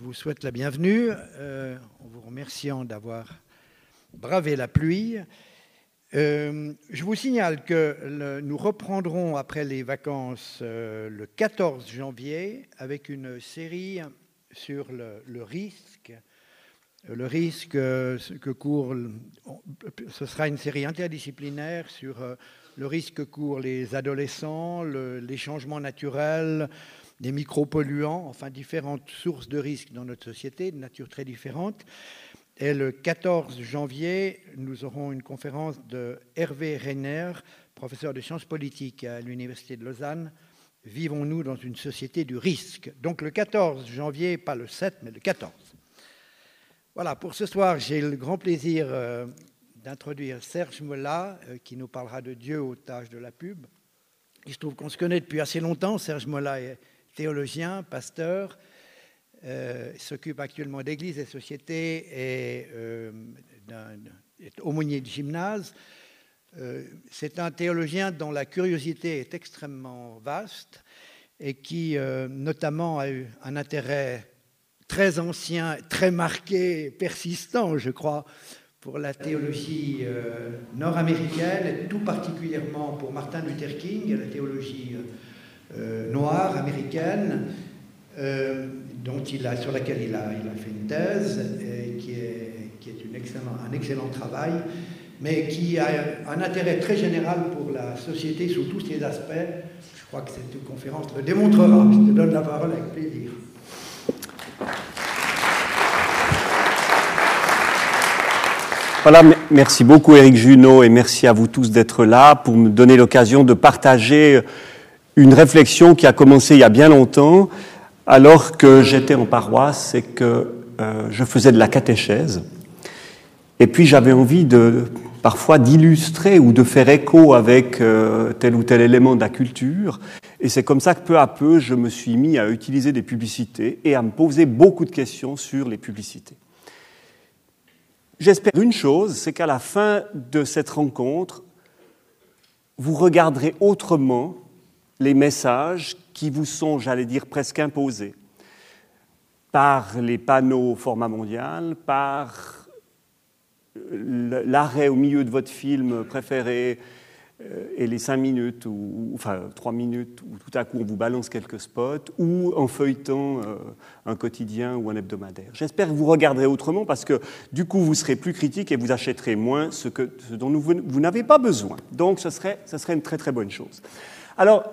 vous souhaite la bienvenue euh, en vous remerciant d'avoir bravé la pluie. Euh, je vous signale que nous reprendrons après les vacances euh, le 14 janvier avec une série sur le, risque. Le risque que court, ce sera une série interdisciplinaire sur le risque que courent les adolescents, les changements naturels, des micropolluants, enfin différentes sources de risques dans notre société, de nature très différente. Et le 14 janvier, nous aurons une conférence de Hervé Reiner, professeur de sciences politiques à l'Université de Lausanne. Vivons-nous dans une société du risque Donc le 14 janvier, pas le 7, mais le 14. Voilà, pour ce soir, j'ai le grand plaisir euh, d'introduire Serge Mola, euh, qui nous parlera de Dieu aux tâches de la pub. Il se trouve qu'on se connaît depuis assez longtemps. Serge Mola est théologien, pasteur, euh, s'occupe actuellement d'église et société et euh, est aumônier de gymnase. Euh, c'est un théologien dont la curiosité est extrêmement vaste et qui notamment a eu un intérêt très ancien, très marqué, persistant, je crois, pour la théologie nord-américaine et tout particulièrement pour Martin Luther King, la théologie euh, noire américaine, euh, dont il a, sur laquelle il a, il a fait une thèse, qui est, qui est une excellent, un excellent travail, mais qui a un intérêt très général pour la société sous tous ses aspects. Je crois que cette conférence le démontrera. Je te donne la parole avec plaisir. Voilà, merci beaucoup Eric Junot et merci à vous tous d'être là pour me donner l'occasion de partager une réflexion qui a commencé il y a bien longtemps, alors que j'étais en paroisse et que euh, je faisais de la catéchèse. Et puis j'avais envie de parfois d'illustrer ou de faire écho avec euh, tel ou tel élément de la culture. Et c'est comme ça que peu à peu, je me suis mis à utiliser des publicités et à me poser beaucoup de questions sur les publicités. J'espère une chose, c'est qu'à la fin de cette rencontre, vous regarderez autrement les messages qui vous sont, j'allais dire, presque imposés par les panneaux format mondial, par l'arrêt au milieu de votre film préféré euh, et les cinq minutes, ou, enfin trois minutes, où tout à coup on vous balance quelques spots, ou en feuilletant euh, un quotidien ou un hebdomadaire. J'espère que vous regarderez autrement parce que du coup vous serez plus critique et vous achèterez moins ce, que, ce dont vous, vous n'avez pas besoin. Donc ce serait, ce serait une très très bonne chose. Alors,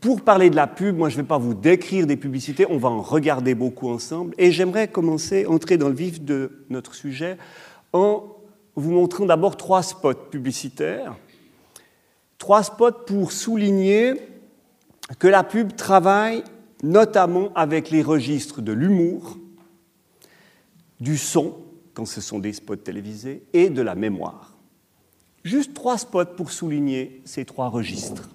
pour parler de la pub, moi je ne vais pas vous décrire des publicités, on va en regarder beaucoup ensemble. Et j'aimerais commencer, entrer dans le vif de notre sujet en vous montrant d'abord trois spots publicitaires. Trois spots pour souligner que la pub travaille notamment avec les registres de l'humour, du son, quand ce sont des spots télévisés, et de la mémoire. Juste trois spots pour souligner ces trois registres.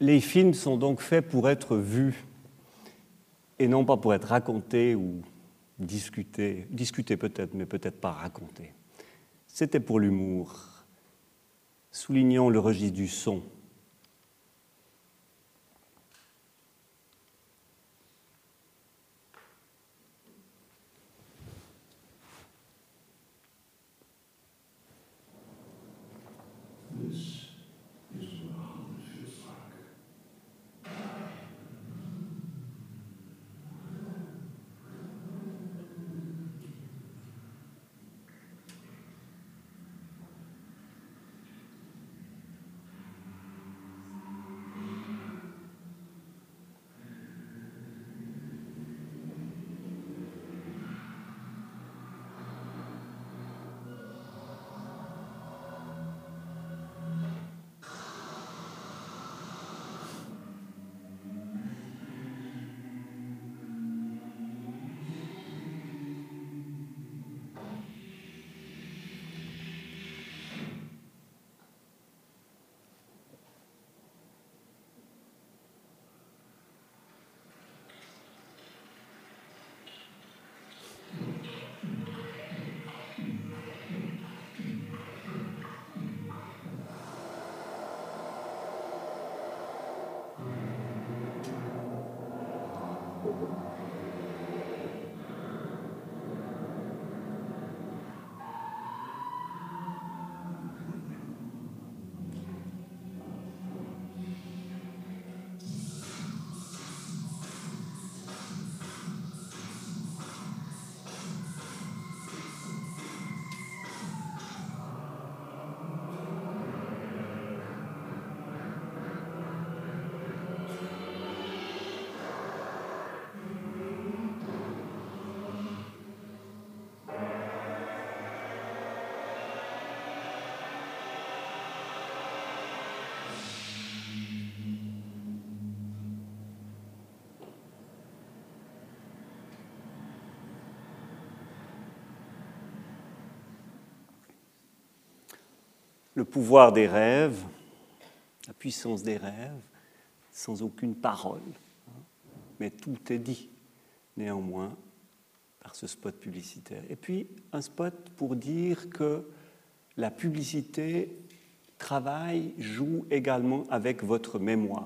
Les films sont donc faits pour être vus et non pas pour être racontés ou discutés. Discutés peut-être, mais peut-être pas racontés. C'était pour l'humour. Soulignons le registre du son. Le pouvoir des rêves, la puissance des rêves, sans aucune parole. Mais tout est dit, néanmoins, par ce spot publicitaire. Et puis, un spot pour dire que la publicité travaille, joue également avec votre mémoire.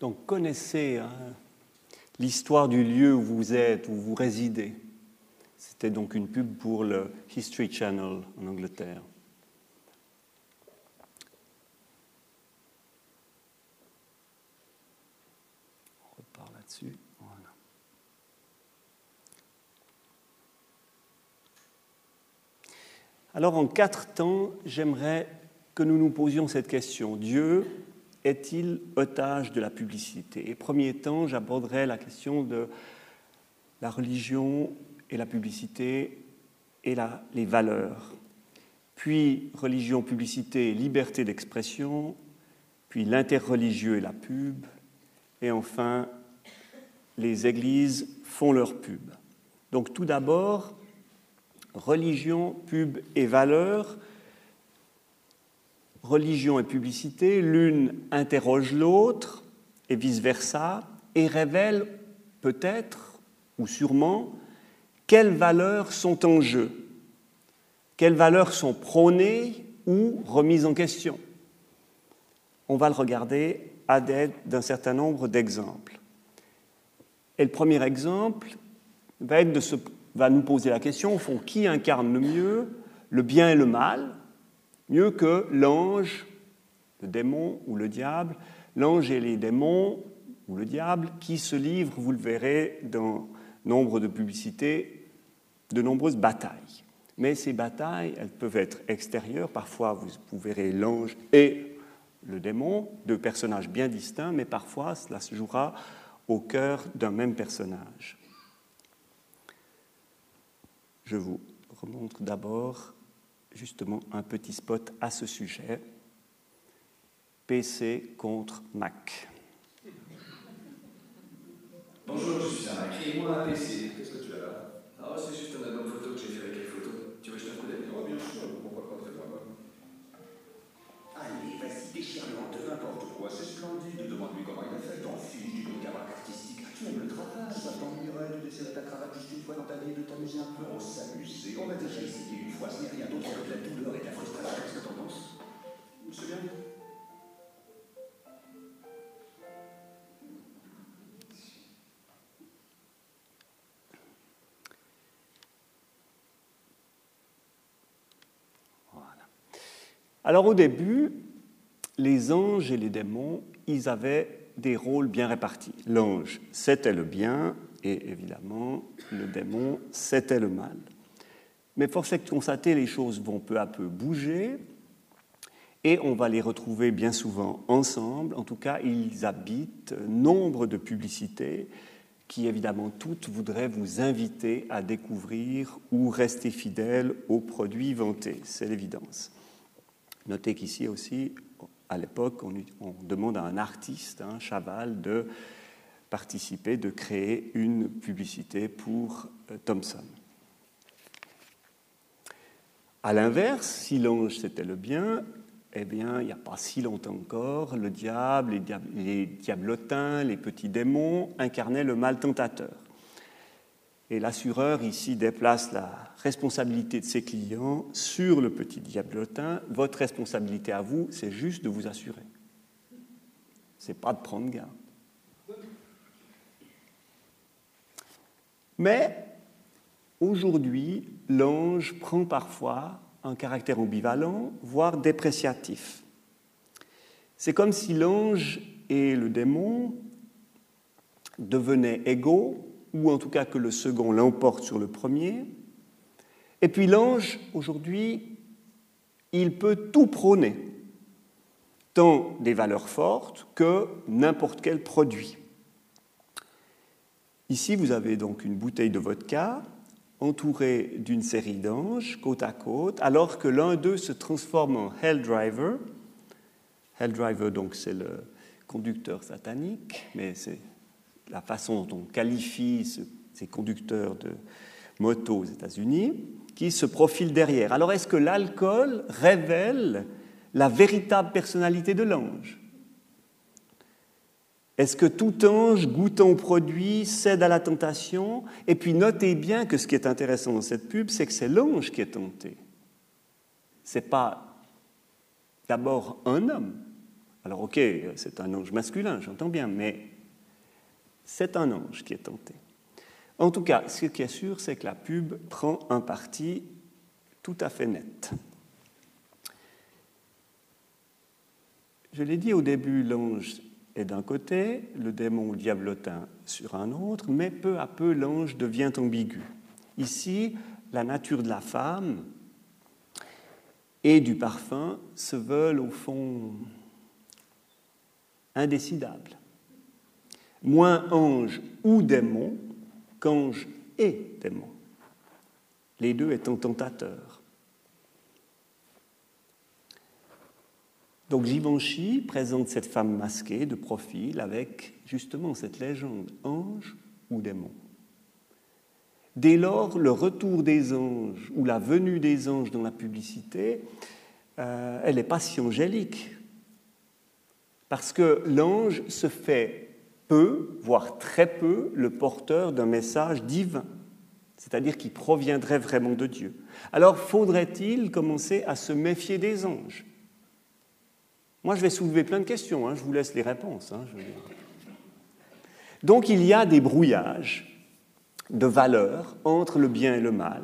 Donc connaissez hein, l'histoire du lieu où vous êtes, où vous résidez. C'était donc une pub pour le History Channel en Angleterre. On repart là-dessus. Voilà. Alors en quatre temps, j'aimerais que nous nous posions cette question. Dieu, est-il otage de la publicité? Et premier temps, j'aborderai la question de la religion et la publicité et les valeurs. Puis religion, publicité, liberté d'expression, puis l'interreligieux et la pub, et enfin les églises font leur pub. Donc tout d'abord, religion, pub et valeurs religion et publicité, l'une interroge l'autre et vice-versa, et révèle peut-être ou sûrement quelles valeurs sont en jeu, quelles valeurs sont prônées ou remises en question. On va le regarder à l'aide d'un certain nombre d'exemples. Et le premier exemple va, va nous poser la question, au fond, qui incarne le mieux le bien et le mal mieux que l'ange, le démon ou le diable, l'ange et les démons ou le diable qui se livrent, vous le verrez dans nombre de publicités, de nombreuses batailles. Mais ces batailles, elles peuvent être extérieures. Parfois, vous, verrez l'ange et le démon, deux personnages bien distincts, mais parfois, cela se jouera au cœur d'un même personnage. Je vous remontre d'abord justement un petit spot à ce sujet. PC contre Mac. Bonjour, je suis un Mac. Et moi, un PC. Qu'est-ce que tu as là? Ah, c'est juste un album photo que j'ai fait avec les photos. Tu veux jeter un coup d'œil Oh, bien sûr, pourquoi pas, très. Allez, vas-y, déchire-le n'importe quoi. C'est splendide. Demande-lui comment il a fait. T'en fiche, dis-lui t'ennuierait de desserrer ta cravate juste une fois dans ta vie, de t'amuser un peu On s'amuser, on a déjà essayé une fois, ce n'est rien d'autre que la douleur et la frustration. Qu'est-ce que t'en penses? C'est bien. Alors au début, les anges et les démons, ils avaient des rôles bien répartis. L'ange, c'était le bien, et évidemment, le démon, c'était le mal. Mais force est de constater, les choses vont peu à peu bouger, et on va les retrouver bien souvent ensemble. En tout cas, ils habitent nombre de publicités qui, évidemment, toutes voudraient vous inviter à découvrir ou rester fidèle aux produits vantés. C'est l'évidence. Notez qu'ici aussi, à l'époque, on, demande à un artiste, un Chaval, de participer, de créer une publicité pour euh, Thomson. À l'inverse, si l'ange c'était le bien, eh bien, il n'y a pas si longtemps encore, le diable, les, les diablotins, les petits démons incarnaient le mal tentateur. Et l'assureur ici déplace la responsabilité de ses clients sur le petit diablotin. Votre responsabilité à vous, c'est juste de vous assurer. Ce n'est pas de prendre garde. Mais aujourd'hui, l'ange prend parfois un caractère ambivalent, voire dépréciatif. C'est comme si l'ange et le démon devenaient égaux ou en tout cas que le second l'emporte sur le premier. Et puis l'ange, aujourd'hui, il peut tout prôner, tant des valeurs fortes que n'importe quel produit. Ici, vous avez donc une bouteille de vodka entourée d'une série d'anges côte à côte, alors que l'un d'eux se transforme en Hell Driver. Hell Driver, donc, c'est le conducteur satanique, mais c'est la façon dont on qualifie ces conducteurs de moto aux États-Unis, qui se profilent derrière. Alors est-ce que l'alcool révèle la véritable personnalité de l'ange? Est-ce que tout ange goûtant au produit cède à la tentation? Et puis notez bien que ce qui est intéressant dans cette pub, c'est que c'est l'ange qui est tenté. Ce n'est pas d'abord un homme. Alors ok, c'est un ange masculin, j'entends bien, mais c'est un ange qui est tenté. En tout cas, ce qui est sûr, c'est que la pub prend un parti tout à fait net. Je l'ai dit au début, l'ange est d'un côté, le démon ou diablotin sur un autre, mais peu à peu l'ange devient ambigu. Ici, la nature de la femme et du parfum se veulent au fond indécidables moins ange ou démon qu'ange et démon, les deux étant tentateurs. Donc Givenchy présente cette femme masquée de profil avec justement cette légende ange ou démon. Dès lors, le retour des anges ou la venue des anges dans la publicité, euh, elle n'est pas si angélique. Parce que l'ange se fait peu, voire très peu, le porteur d'un message divin, c'est-à-dire qui proviendrait vraiment de Dieu. Alors faudrait-il commencer à se méfier des anges? Moi, je vais soulever plein de questions, hein, je vous laisse les réponses. Hein, Donc il y a des brouillages de valeurs entre le bien et le mal,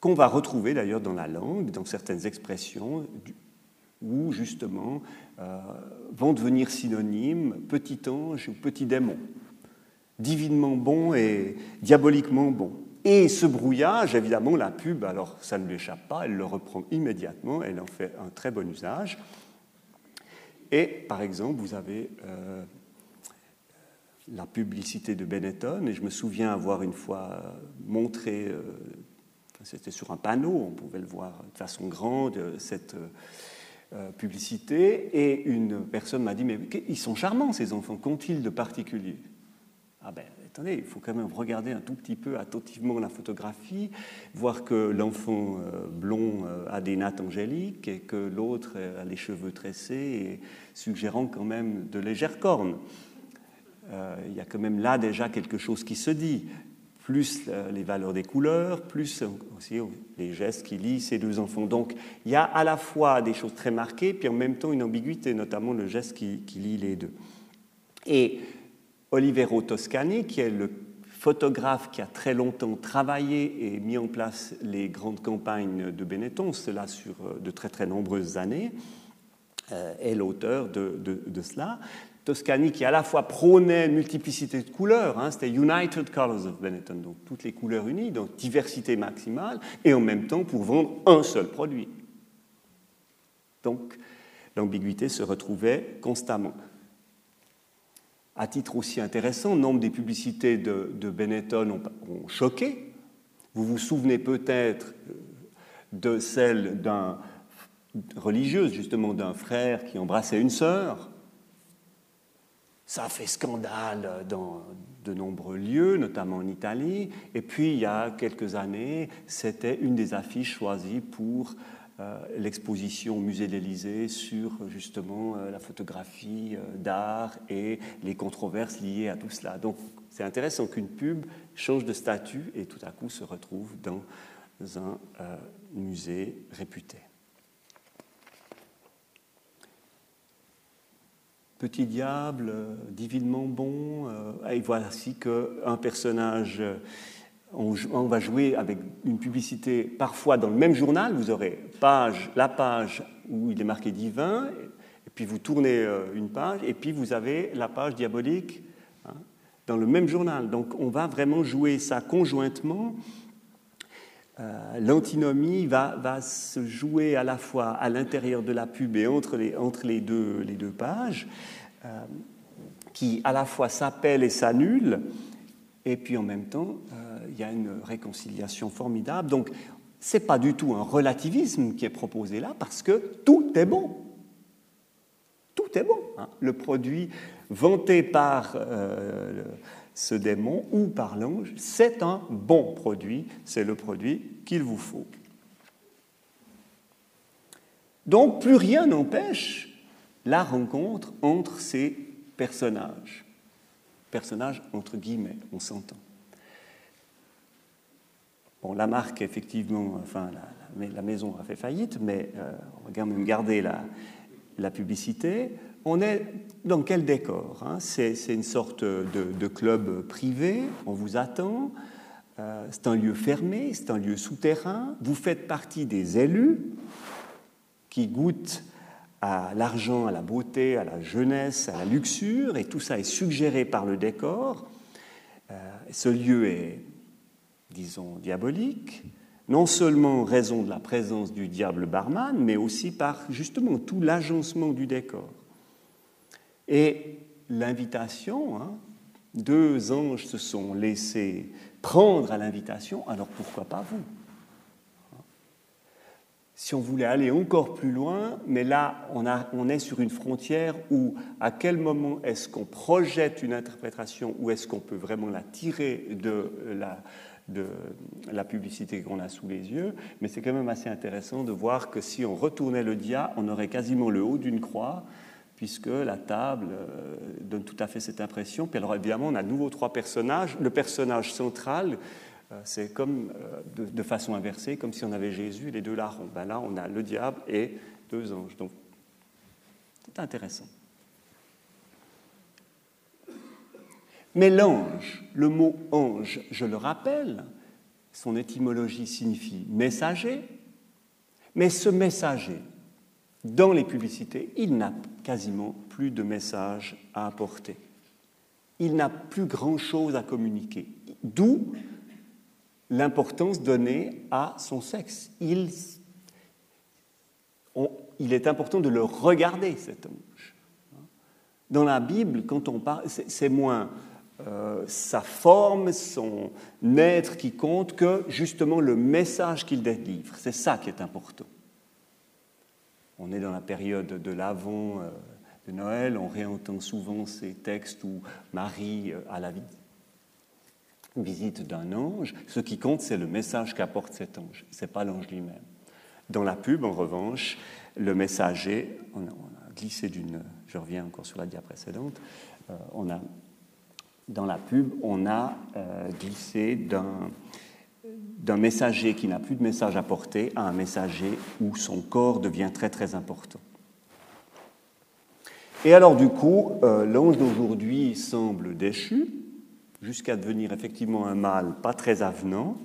qu'on va retrouver d'ailleurs dans la langue, dans certaines expressions, où justement euh, vont devenir synonymes petit ange ou petit démon, divinement bon et diaboliquement bon. Et ce brouillage, évidemment, la pub, alors ça ne lui échappe pas, elle le reprend immédiatement, elle en fait un très bon usage. Et par exemple, vous avez euh, la publicité de Benetton, et je me souviens avoir une fois montré, euh, c'était sur un panneau, on pouvait le voir de façon grande, cette publicité et une personne m'a dit Mais ils sont charmants ces enfants, qu'ont-ils de particulier? Ah ben attendez, il faut quand même regarder un tout petit peu attentivement la photographie, voir que l'enfant euh, blond euh, a des nattes angéliques et que l'autre a les cheveux tressés et suggérant quand même de légères cornes. euh, il y a quand même là déjà quelque chose qui se dit. Plus euh, les valeurs des couleurs, plus aussi les gestes qui lient ces deux enfants. Donc il y a à la fois des choses très marquées, puis en même temps une ambiguïté, notamment le geste qui, qui lie les deux. Et Olivero Toscani, qui est le photographe qui a très longtemps travaillé et mis en place les grandes campagnes de Benetton, cela sur euh, de très très nombreuses années, est l'auteur de, cela. Toscani qui à la fois prônait multiplicité de couleurs, hein, c'était United Colors of Benetton, donc toutes les couleurs unies, donc diversité maximale, et en même temps pour vendre un seul produit. Donc l'ambiguïté se retrouvait constamment. À titre aussi intéressant, nombre des publicités de, Benetton ont, choqué. Vous vous souvenez peut-être de celle d'un religieuse, justement d'un frère qui embrassait une sœur, ça fait scandale dans de nombreux lieux, notamment en Italie. Et puis, il y a quelques années, c'était une des affiches choisies pour euh, l'exposition au musée de l'Élysée sur justement euh, la photographie euh, d'art et les controverses liées à tout cela. Donc, c'est intéressant qu'une pub change de statut et tout à coup se retrouve dans un musée réputé. Petit diable, euh, divinement bon. Euh, et voici qu'un personnage, euh, on, va jouer avec une publicité parfois dans le même journal. Vous aurez la page où il est marqué divin, et puis vous tournez une page, et puis vous avez la page diabolique hein, dans le même journal. Donc on va vraiment jouer ça conjointement. L'antinomie va, se jouer à la fois à l'intérieur de la pub et entre les, deux, pages. Euh, qui à la fois s'appelle et s'annule, et puis en même temps, euh, il y a une réconciliation formidable. Donc, ce n'est pas du tout un relativisme qui est proposé là, parce que tout est bon. Tout est bon. Hein. Le produit vanté par euh, ce démon ou par l'ange, c'est un bon produit, c'est le produit qu'il vous faut. Donc, plus rien n'empêche la rencontre entre ces personnages. Personnages entre guillemets, on s'entend. Bon, la marque, effectivement, enfin, la, maison a fait faillite, mais euh, on va quand même garder la, publicité. On est dans quel décor hein? C'est, une sorte de, club privé, on vous attend. Euh, c'est un lieu fermé, c'est un lieu souterrain. Vous faites partie des élus qui goûtent à l'argent, à la beauté, à la jeunesse, à la luxure, et tout ça est suggéré par le décor. Euh, ce lieu est, disons, diabolique, non seulement en raison de la présence du diable barman, mais aussi par justement tout l'agencement du décor. Et l'invitation, hein, deux anges se sont laissés prendre à l'invitation, alors pourquoi pas vous? Si on voulait aller encore plus loin, mais là, on, est sur une frontière où à quel moment est-ce qu'on projette une interprétation ou est-ce qu'on peut vraiment la tirer de la, de la publicité qu'on a sous les yeux, mais c'est quand même assez intéressant de voir que si on retournait le dia, on aurait quasiment le haut d'une croix, puisque la table euh, donne tout à fait cette impression. Puis alors évidemment, on a de nouveau trois personnages. Le personnage central, euh, c'est comme euh, de, façon inversée, comme si on avait Jésus et les deux larrons. Ben là, on a le diable et deux anges. C'est intéressant. Mais l'ange, le mot ange, je le rappelle, son étymologie signifie messager, mais ce messager, dans les publicités, il n'a quasiment plus de message à apporter. Il n'a plus grand-chose à communiquer. D'où l'importance donnée à son sexe. Il, est important de le regarder, cet ange. Dans la Bible, quand on parle, c'est moins euh, sa forme, son être qui compte que justement le message qu'il délivre. C'est ça qui est important. On est dans la période de l'avant euh, de Noël, on réentend souvent ces textes où Marie euh, a la vie visite d'un ange, ce qui compte, c'est le message qu'apporte cet ange, ce n'est pas l'ange lui-même. Dans la pub, en revanche, le messager, on a, glissé d'une, je reviens encore sur la dia précédente, euh, on a dans la pub, on a euh, glissé d'un d'un messager qui n'a plus de message à porter à un messager où son corps devient très très important. Et alors du coup, euh, l'ange d'aujourd'hui semble déchu, jusqu'à devenir effectivement un mâle pas très avenant.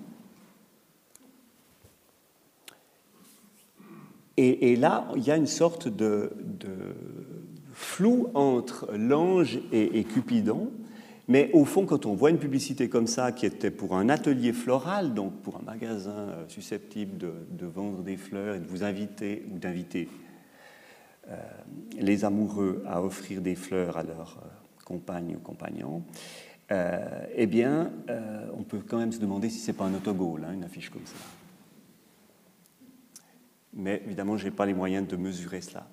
Et, là, il y a une sorte de, flou entre l'ange et Cupidon, mais au fond, quand on voit une publicité comme ça, qui était pour un atelier floral, donc pour un magasin euh, susceptible de, vendre des fleurs et de vous inviter ou d'inviter euh, les amoureux à offrir des fleurs à leurs euh, compagnes ou compagnons, eh bien, on peut quand même se demander si c'est pas un autogol, hein, une affiche comme ça. Mais évidemment, je n'ai pas les moyens de mesurer cela.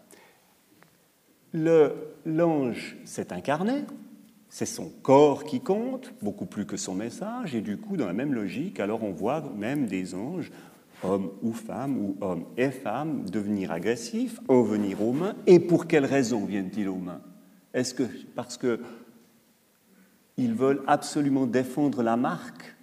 L'ange s'est incarné, c'est son corps qui compte, beaucoup plus que son message, et du coup, dans la même logique, alors on voit même des anges, hommes ou femmes, ou hommes et femmes, devenir agressifs, en venir aux mains. Et pour quelles raisons viennent-ils aux mains? Est-ce que parce que ils veulent absolument défendre la marque?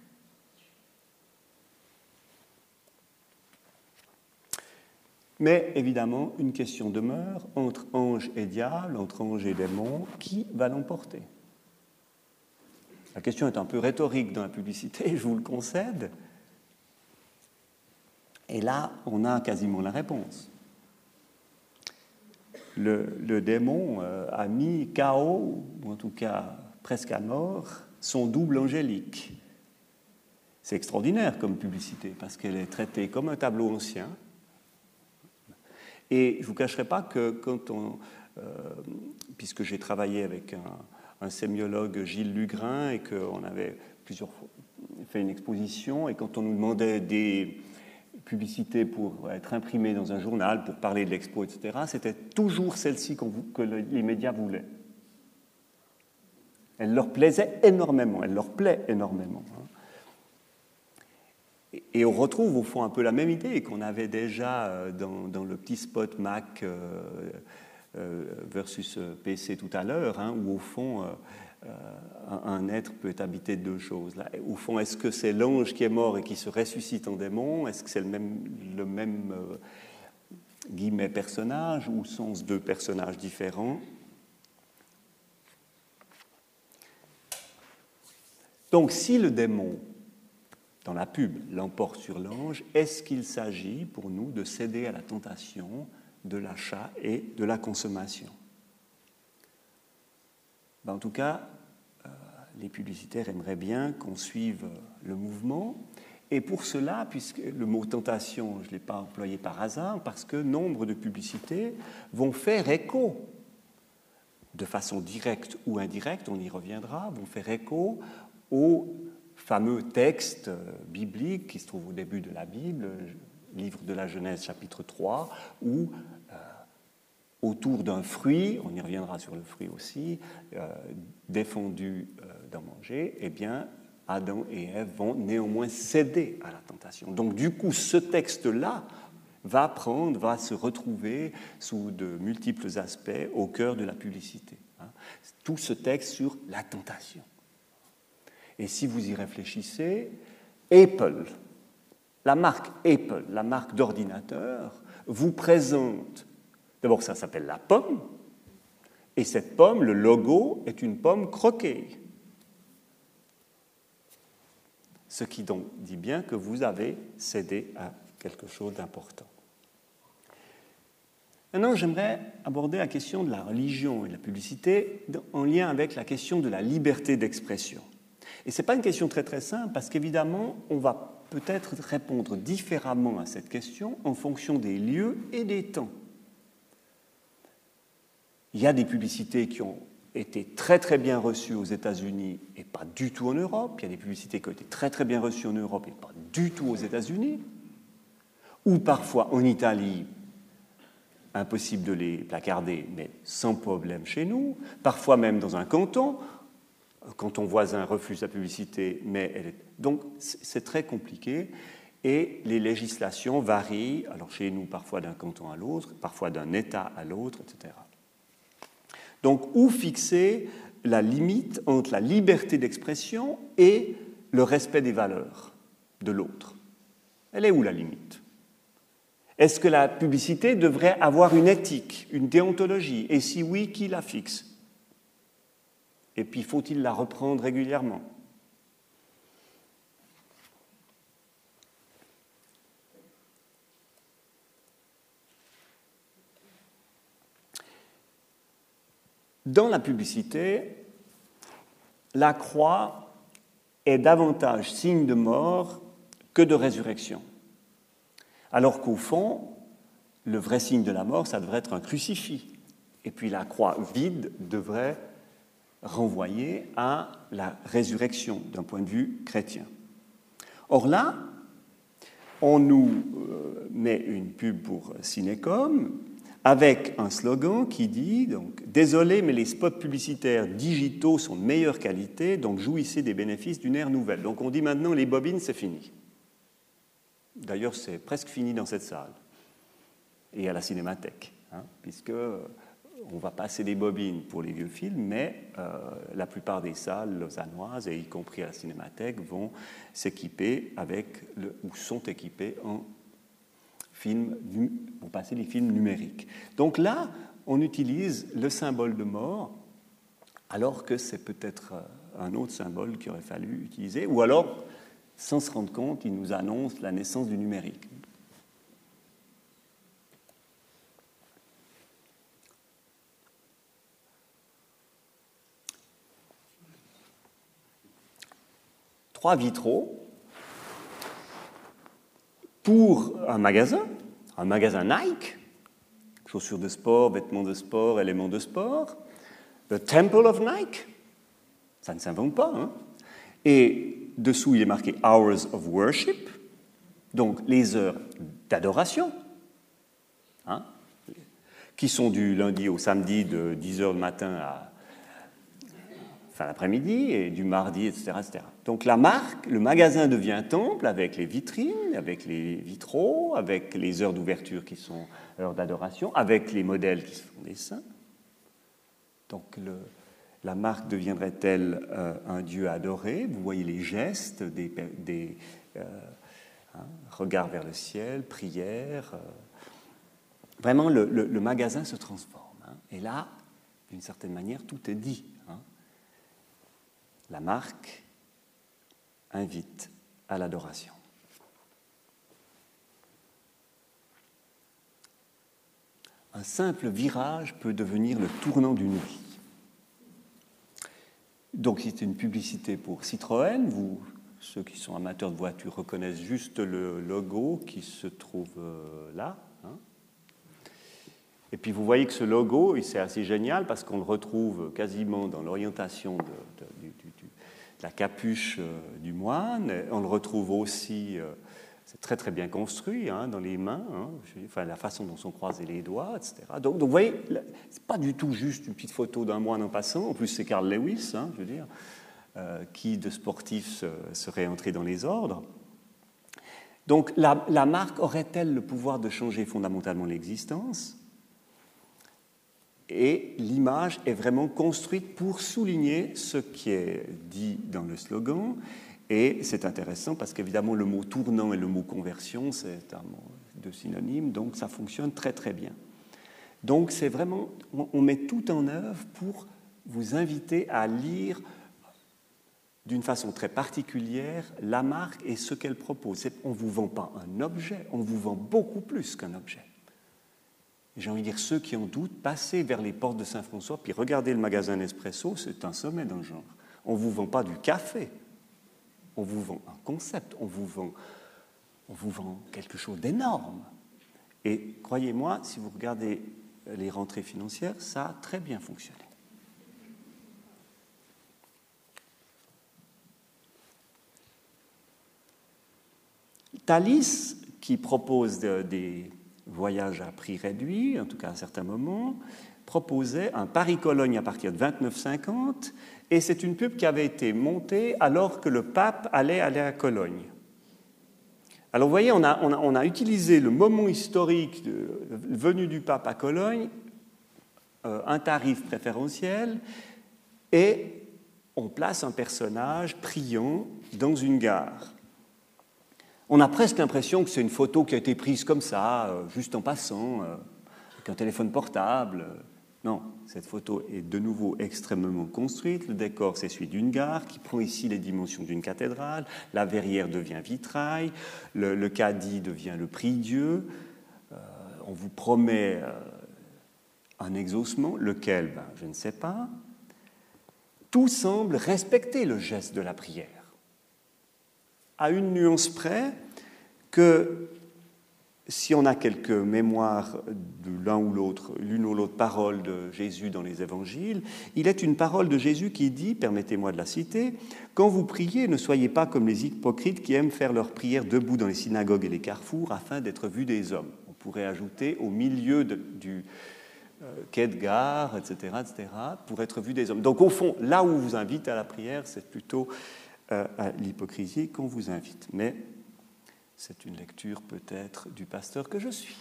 Mais évidemment, une question demeure entre ange et diable, entre ange et démon, qui va l'emporter? La question est un peu rhétorique dans la publicité, je vous le concède. Et là, on a quasiment la réponse. Le, démon euh, a mis KO, ou en tout cas presque à mort, son double angélique. C'est extraordinaire comme publicité parce qu'elle est traitée comme un tableau ancien. Et je ne vous cacherai pas que quand on, euh, puisque j'ai travaillé avec un, un sémiologue Gilles Lugrin et qu'on avait plusieurs fois fait une exposition et quand on nous demandait des publicités pour être imprimées dans un journal, pour parler de l'expo, etc., c'était toujours celle-ci que les médias voulaient. Elle leur plaisait énormément, elle leur plaît énormément. Hein. Et on retrouve au fond un peu la même idée qu'on avait déjà euh, dans, le petit spot Mac euh, versus euh, PC tout à l'heure, hein, où au fond, euh, un être peut habiter deux choses. Là. Au fond, est-ce que c'est l'ange qui est mort et qui se ressuscite en démon? Est-ce que c'est le même, le personnage ou sont-ce deux personnages différents? Donc, si le démon, dans la pub, l'emporte sur l'ange, est-ce qu'il s'agit pour nous de céder à la tentation de l'achat et de la consommation. Ben, en tout cas, euh, les publicitaires aimeraient bien qu'on suive le mouvement. Et pour cela, puisque le mot tentation, je ne l'ai pas employé par hasard, parce que nombre de publicités vont faire écho, de façon directe ou indirecte, on y reviendra, vont faire écho au fameux texte biblique qui se trouve au début de la Bible, livre de la Genèse chapitre 3, où autour d'un fruit, on y reviendra sur le fruit aussi, euh, défendu euh, d'en manger, eh bien, Adam et Ève vont néanmoins céder à la tentation. Donc, du coup, ce texte-là va prendre, va se retrouver sous de multiples aspects au cœur de la publicité. Hein. Tout ce texte sur la tentation. Et si vous y réfléchissez, Apple, la marque Apple, la marque d'ordinateur, vous présente D'abord, ça s'appelle la pomme. Et cette pomme, le logo, est une pomme croquée. Ce qui donc dit bien que vous avez cédé à quelque chose d'important. Maintenant, j'aimerais aborder la question de la religion et de la publicité en lien avec la question de la liberté d'expression. Et ce n'est pas une question très très simple parce qu'évidemment, on va peut-être répondre différemment à cette question en fonction des lieux et des temps. Il y a des publicités qui ont été très très bien reçues aux États-Unis et pas du tout en Europe. Il y a des publicités qui ont été très très bien reçues en Europe et pas du tout aux États-Unis. Ou parfois en Italie, impossible de les placarder, mais sans problème chez nous. Parfois même dans un canton, quand ton voisin refuse la publicité, mais elle est... Donc c'est très compliqué et les législations varient, alors chez nous parfois d'un canton à l'autre, parfois d'un État à l'autre, etc. Donc, où fixer la limite entre la liberté d'expression et le respect des valeurs de l'autre? Elle est où la limite? Est-ce que la publicité devrait avoir une éthique, une déontologie? Et si oui, qui la fixe? Et puis faut-il la reprendre régulièrement? Dans la publicité, la croix est davantage signe de mort que de résurrection. Alors qu'au fond, le vrai signe de la mort, ça devrait être un crucifix. Et puis la croix vide devrait renvoyer à la résurrection d'un point de vue chrétien. Or là, on nous euh, met une pub pour Cinécom avec un slogan qui dit donc Désolé, mais les spots publicitaires digitaux sont de meilleure qualité, donc jouissez des bénéfices d'une ère nouvelle. Donc on dit maintenant les bobines, c'est fini. D'ailleurs, c'est presque fini dans cette salle et à la cinémathèque, hein, puisque euh, on va passer des bobines pour les vieux films, mais euh, la plupart des salles lausannoises, et y compris à la cinémathèque, vont s'équiper avec le, ou sont équipées en films, pour passer les films numériques. Donc là, on utilise le symbole de mort, alors que c'est peut-être euh, un autre symbole qu'il aurait fallu utiliser, ou alors, sans se rendre compte, il nous annonce la naissance du numérique. Trois vitraux pour un magasin, un magasin Nike, chaussures de sport, vêtements de sport, éléments de sport, le Temple of Nike, ça ne s'invente pas. Hein. Et dessous, il est marqué Hours of Worship, donc les heures d'adoration, hein, qui sont du lundi au samedi de 10h le matin à fin l'après-midi et du mardi, etc., etc. Donc la marque, le magasin devient temple avec les vitrines, avec les vitraux, avec les heures d'ouverture qui sont heures d'adoration, avec les modèles qui sont des saints. Donc la marque deviendrait-elle euh, un Dieu adoré? Vous voyez les gestes, des, euh, hein, regards vers le ciel, prières. Euh. vraiment, le, le, magasin se transforme. Hein. Et là, d'une certaine manière, tout est dit la marque invite à l'adoration. Un simple virage peut devenir le tournant d'une vie. Donc c'est une publicité pour Citroën. Vous, ceux qui sont amateurs de voitures reconnaissent juste le logo qui se trouve euh, là. Et puis vous voyez que ce logo, c'est assez génial parce qu'on le retrouve quasiment dans l'orientation de, la capuche euh, du moine. On le retrouve aussi, euh, c'est très très bien construit, hein, dans les mains, hein, enfin, la façon dont sont croisés les doigts, etc. Donc, vous voyez, c'est pas du tout juste une petite photo d'un moine en passant. En plus, c'est Carl Lewis, hein, je veux dire, euh, qui de sportif serait entré dans les ordres. Donc la marque aurait-elle le pouvoir de changer fondamentalement l'existence? Et l'image est vraiment construite pour souligner ce qui est dit dans le slogan. Et c'est intéressant parce qu'évidemment, le mot tournant et le mot conversion, c'est un mot de synonyme, donc ça fonctionne très très bien. Donc c'est vraiment, on met tout en œuvre pour vous inviter à lire d'une façon très particulière la marque et ce qu'elle propose. On ne vous vend pas un objet, on vous vend beaucoup plus qu'un objet j'ai envie de dire, ceux qui en doutent, passez vers les portes de Saint-François, puis regardez le magasin Nespresso, c'est un sommet dans le genre. On ne vous vend pas du café, on vous vend un concept, on vous vend, on vous vend quelque chose d'énorme. Et croyez-moi, si vous regardez les rentrées financières, ça a très bien fonctionné. Thalys, qui propose des voyage à prix réduit, en tout cas à certains moments, proposait un Paris-Cologne à partir de 29,50 et c'est une pub qui avait été montée alors que le pape allait aller à Cologne. Alors vous voyez, on a, on a, utilisé le moment historique de, venu du pape à Cologne, euh, un tarif préférentiel, et on place un personnage priant dans une gare. On a presque l'impression que c'est une photo qui a été prise comme ça, euh, juste en passant, euh, avec un téléphone portable. Non, cette photo est de nouveau extrêmement construite. Le décor, c'est d'une gare qui prend ici les dimensions d'une cathédrale. La verrière devient vitrail. Le, le caddie devient le prie-dieu. Euh, on vous promet un exaucement, lequel, ben, je ne sais pas. Tout semble respecter le geste de la prière à une nuance près que si on a quelques mémoires de l'un ou l'autre, l'une ou l'autre parole de Jésus dans les évangiles, il est une parole de Jésus qui dit, permettez-moi de la citer, Quand vous priez, ne soyez pas comme les hypocrites qui aiment faire leurs prières debout dans les synagogues et les carrefours afin d'être vus des hommes. On pourrait ajouter au milieu du euh, quai de gare, etc., etc., pour être vus des hommes. Donc au fond, là où vous invite à la prière, c'est plutôt à l'hypocrisie qu'on vous invite. Mais c'est une lecture peut-être du pasteur que je suis.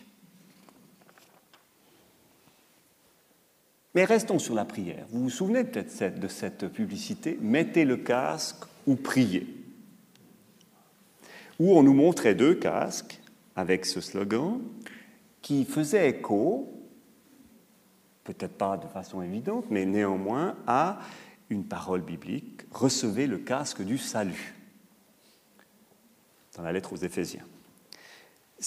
Mais restons sur la prière. Vous vous souvenez peut-être de cette publicité Mettez le casque ou priez. Où on nous montrait deux casques avec ce slogan qui faisait écho, peut-être pas de façon évidente, mais néanmoins à une parole biblique, recevez le casque du salut, dans la lettre aux Éphésiens.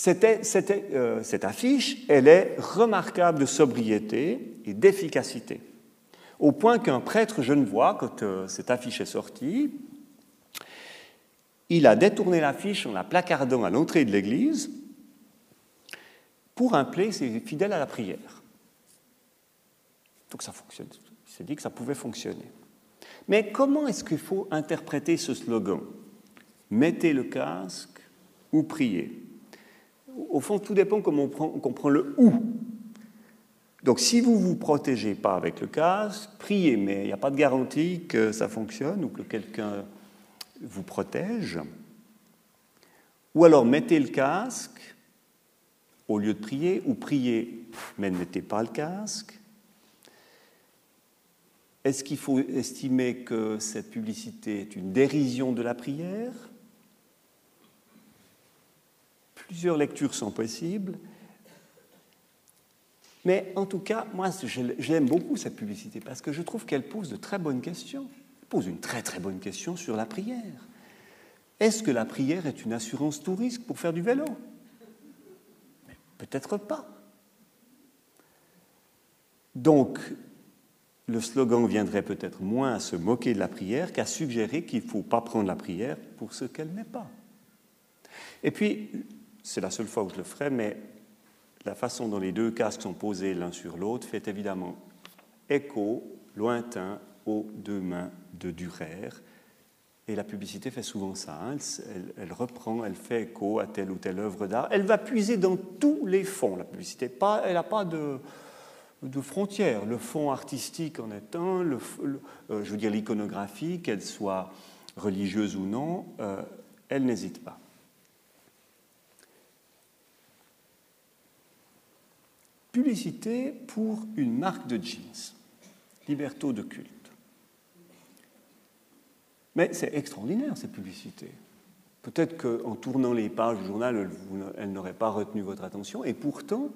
Euh, cette affiche, elle est remarquable de sobriété et d'efficacité, au point qu'un prêtre genevois, quand euh, cette affiche est sortie, il a détourné l'affiche en la placardant à l'entrée de l'église pour appeler ses fidèles à la prière. Donc ça fonctionne. Il s'est dit que ça pouvait fonctionner. Mais comment est-ce qu'il faut interpréter ce slogan? Mettez le casque ou priez. Au fond, tout dépend comment on, prend, comprend le ou. Donc si vous ne vous protégez pas avec le casque, priez, mais il n'y a pas de garantie que ça fonctionne ou que quelqu'un vous protège. Ou alors mettez le casque au lieu de prier, ou priez, mais ne mettez pas le casque. Est-ce qu'il faut estimer que cette publicité est une dérision de la prière? Plusieurs lectures sont possibles. Mais en tout cas, moi, j'aime beaucoup cette publicité parce que je trouve qu'elle pose de très bonnes questions. Elle pose une très très bonne question sur la prière. Est-ce que la prière est une assurance tout risque pour faire du vélo? Peut-être pas. Donc, le slogan viendrait peut-être moins à se moquer de la prière qu'à suggérer qu'il ne faut pas prendre la prière pour ce qu'elle n'est pas. Et puis, c'est la seule fois où je le ferai, mais la façon dont les deux casques sont posés l'un sur l'autre fait évidemment écho lointain aux deux mains de Durer. Et la publicité fait souvent ça. Hein. Elle, reprend, elle fait écho à telle ou telle œuvre d'art. Elle va puiser dans tous les fonds, la publicité. Pas, elle n'a pas de, de frontières. Le fond artistique en est un, euh, je veux dire l'iconographie, qu'elle soit religieuse ou non, euh, elle n'hésite pas. Publicité pour une marque de jeans, Liberto de culte. Mais c'est extraordinaire cette publicité. Peut-être qu'en tournant les pages du journal, elle n'aurait pas retenu votre attention, et pourtant,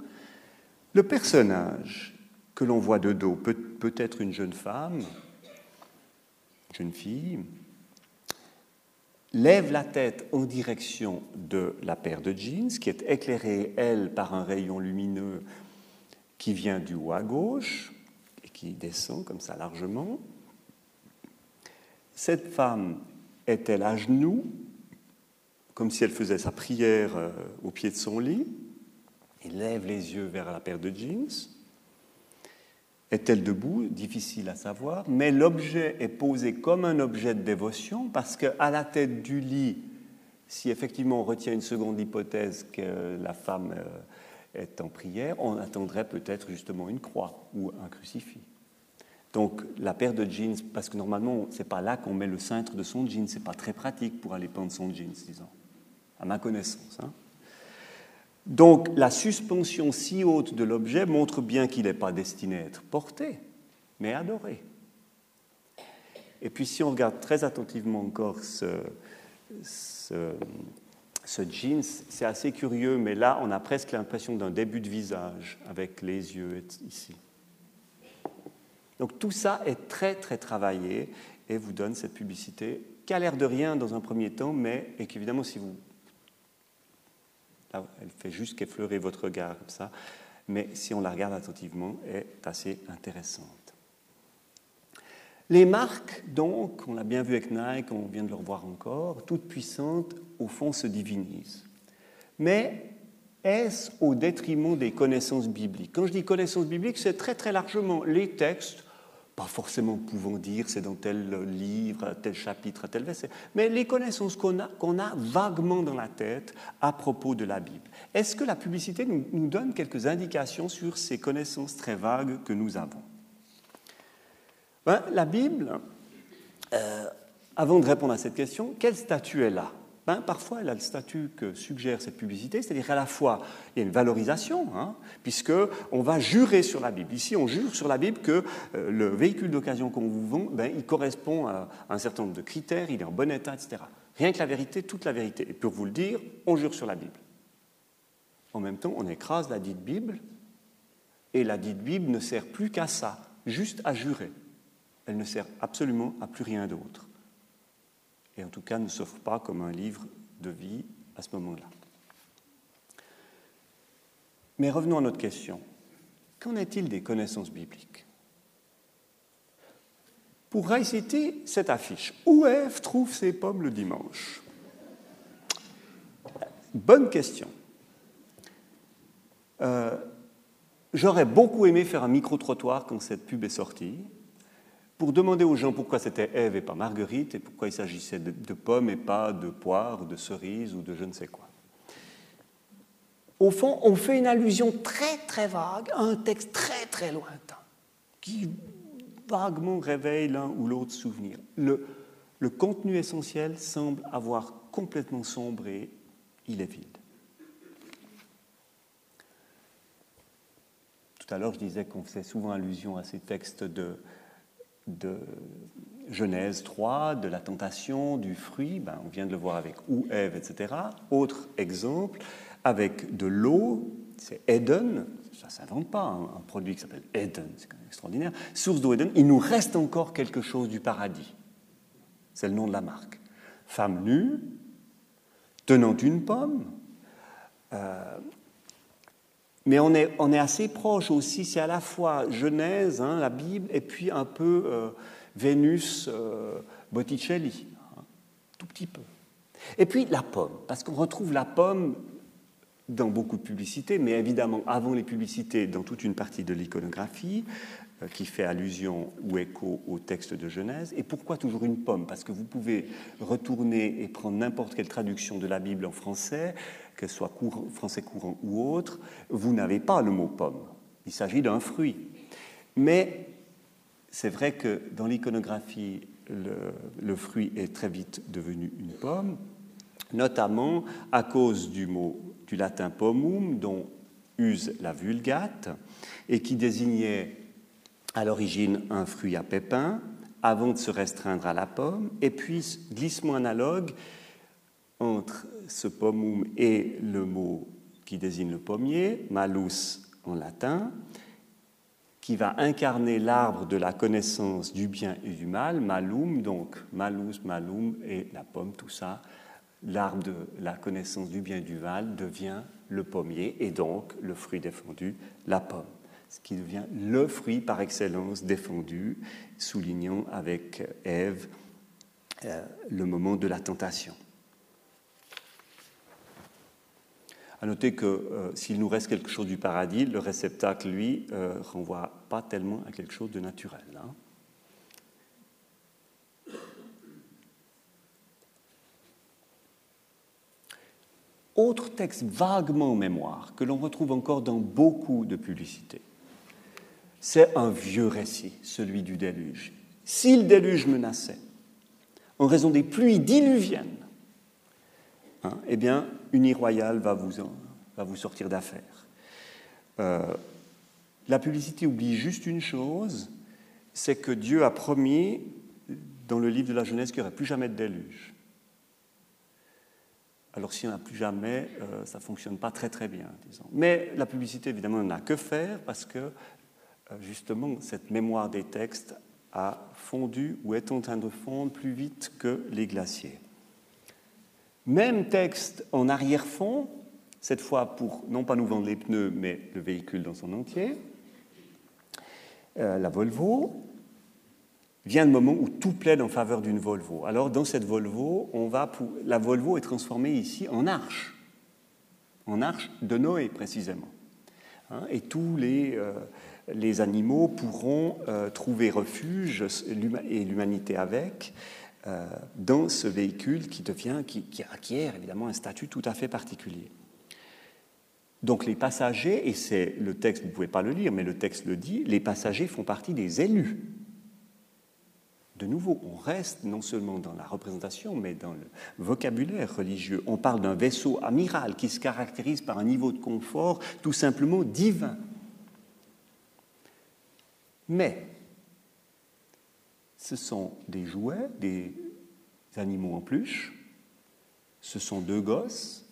le personnage que l'on voit de dos peut, peut être une jeune femme, une jeune fille, lève la tête en direction de la paire de jeans, qui est éclairée, elle, par un rayon lumineux qui vient du haut à gauche et qui descend comme ça largement. Cette femme est-elle à genoux, comme si elle faisait sa prière euh, au pied de son lit? Il lève les yeux vers la paire de jeans. Est-elle debout? Difficile à savoir, mais l'objet est posé comme un objet de dévotion parce qu'à la tête du lit, si effectivement on retient une seconde hypothèse que la femme euh, est en prière, on attendrait peut-être justement une croix ou un crucifix. Donc la paire de jeans, parce que normalement c'est pas là qu'on met le cintre de son jean, c'est pas très pratique pour aller pendre son jeans, disons, à ma connaissance. Hein. Donc la suspension si haute de l'objet montre bien qu'il n'est pas destiné à être porté, mais adoré. Et puis si on regarde très attentivement encore ce, ce, jeans, c'est assez curieux, mais là, on a presque l'impression d'un début de visage avec les yeux ici. Donc tout ça est très très travaillé et vous donne cette publicité qui a l'air de rien dans un premier temps, mais et qu'évidemment si vous elle fait juste qu'effleurer votre regard comme ça, mais si on la regarde attentivement, est assez intéressante. Les marques, donc, on l'a bien vu avec Nike, on vient de le revoir encore, toutes puissantes, au fond, se divinisent. Mais est-ce au détriment des connaissances bibliques? Quand je dis connaissances bibliques, c'est très très largement les textes, forcément pouvant dire c'est dans tel livre, tel chapitre, tel verset, mais les connaissances qu'on a, vaguement dans la tête à propos de la Bible. Est-ce que la publicité nous, nous donne quelques indications sur ces connaissances très vagues que nous avons? Ben, La Bible, euh, avant de répondre à cette question, quel statut elle a? Ben, parfois elle a le statut que suggère cette publicité, c'est-à-dire à la fois il y a une valorisation, hein, puisque on va jurer sur la Bible. Ici, on jure sur la Bible que euh, le véhicule d'occasion qu'on vous vend, ben, il correspond à un certain nombre de critères, il est en bon état, etc. Rien que la vérité, toute la vérité. Et pour vous le dire, on jure sur la Bible. En même temps, on écrase la dite Bible, et la dite Bible ne sert plus qu'à ça, juste à jurer. Elle ne sert absolument à plus rien d'autre et en tout cas ne s'offre pas comme un livre de vie à ce moment-là. Mais revenons à notre question. Qu'en est-il des connaissances bibliques? Pour réciter cette affiche, où Ève trouve ses pommes le dimanche? Bonne question. Euh, j'aurais beaucoup aimé faire un micro-trottoir quand cette pub est sortie, pour demander aux gens pourquoi c'était Ève et pas Marguerite, et pourquoi il s'agissait de, pommes et pas de poires, de cerises ou de je ne sais quoi. Au fond, on fait une allusion très très vague à un texte très très lointain, qui vaguement réveille l'un ou l'autre souvenir. Le, le contenu essentiel semble avoir complètement sombré, il est vide. Tout à l'heure, je disais qu'on faisait souvent allusion à ces textes de, de Genèse 3, de la tentation, du fruit, ben, on vient de le voir avec ou Ève, etc. Autre exemple, avec de l'eau, c'est Eden, ça ne s'invente pas, un, produit qui s'appelle Eden, c'est quand même extraordinaire. Source d'eau Eden, il nous reste encore quelque chose du paradis. C'est le nom de la marque. Femme nue, tenant une pomme, euh, mais on est, assez proche aussi, c'est à la fois Genèse, hein, la Bible, et puis un peu euh, Vénus, euh, Botticelli, hein, tout petit peu. Et puis la pomme, parce qu'on retrouve la pomme dans beaucoup de publicités, mais évidemment avant les publicités, dans toute une partie de l'iconographie, euh, qui fait allusion ou écho au texte de Genèse. Et pourquoi toujours une pomme? Parce que vous pouvez retourner et prendre n'importe quelle traduction de la Bible en français, qu'elle soit français courant ou autre, vous n'avez pas le mot pomme. Il s'agit d'un fruit. Mais c'est vrai que dans l'iconographie, le, le, fruit est très vite devenu une pomme, notamment à cause du mot du latin pomum, dont use la vulgate, et qui désignait à l'origine un fruit à pépins, avant de se restreindre à la pomme, et puis glissement analogue entre ce pomum et le mot qui désigne le pommier, malus en latin, qui va incarner l'arbre de la connaissance du bien et du mal, malum, donc malus, malum et la pomme, tout ça, l'arbre de la connaissance du bien et du mal devient le pommier et donc le fruit défendu, la pomme ce qui devient le fruit par excellence défendu, soulignant avec Ève euh, le moment de la tentation. À noter que euh, s'il nous reste quelque chose du paradis, le réceptacle, lui, euh, renvoie pas tellement à quelque chose de naturel. Hein. Autre texte vaguement en mémoire que l'on retrouve encore dans beaucoup de publicités c'est un vieux récit, celui du déluge. Si le déluge menaçait, en raison des pluies diluviennes, hein, eh bien, royale va vous, va vous sortir d'affaire. Euh, la publicité oublie juste une chose, c'est que Dieu a promis dans le livre de la Genèse qu'il n'y aurait plus jamais de déluge. Alors si on n'a plus jamais, euh, ça ne fonctionne pas très très bien, disons. Mais la publicité, évidemment, n'a que faire parce que, euh, justement, cette mémoire des textes a fondu ou est en train de fondre plus vite que les glaciers. Même texte en arrière-fond, cette fois pour non pas nous vendre les pneus, mais le véhicule dans son entier, euh, la Volvo, vient le moment où tout plaide en faveur d'une Volvo. Alors dans cette Volvo, on va la Volvo est transformée ici en arche, en arche de Noé précisément. Hein, et tous les, euh, les animaux pourront euh, trouver refuge, et l'humanité avec, dans ce véhicule qui, devient, qui acquiert évidemment un statut tout à fait particulier. Donc les passagers, et c'est le texte, vous ne pouvez pas le lire, mais le texte le dit, les passagers font partie des élus de nouveau, on reste non seulement dans la représentation, mais dans le vocabulaire religieux. On parle d'un vaisseau amiral qui se caractérise par un niveau de confort tout simplement divin. Mais ce sont des jouets, des animaux en peluche, ce sont deux gosses.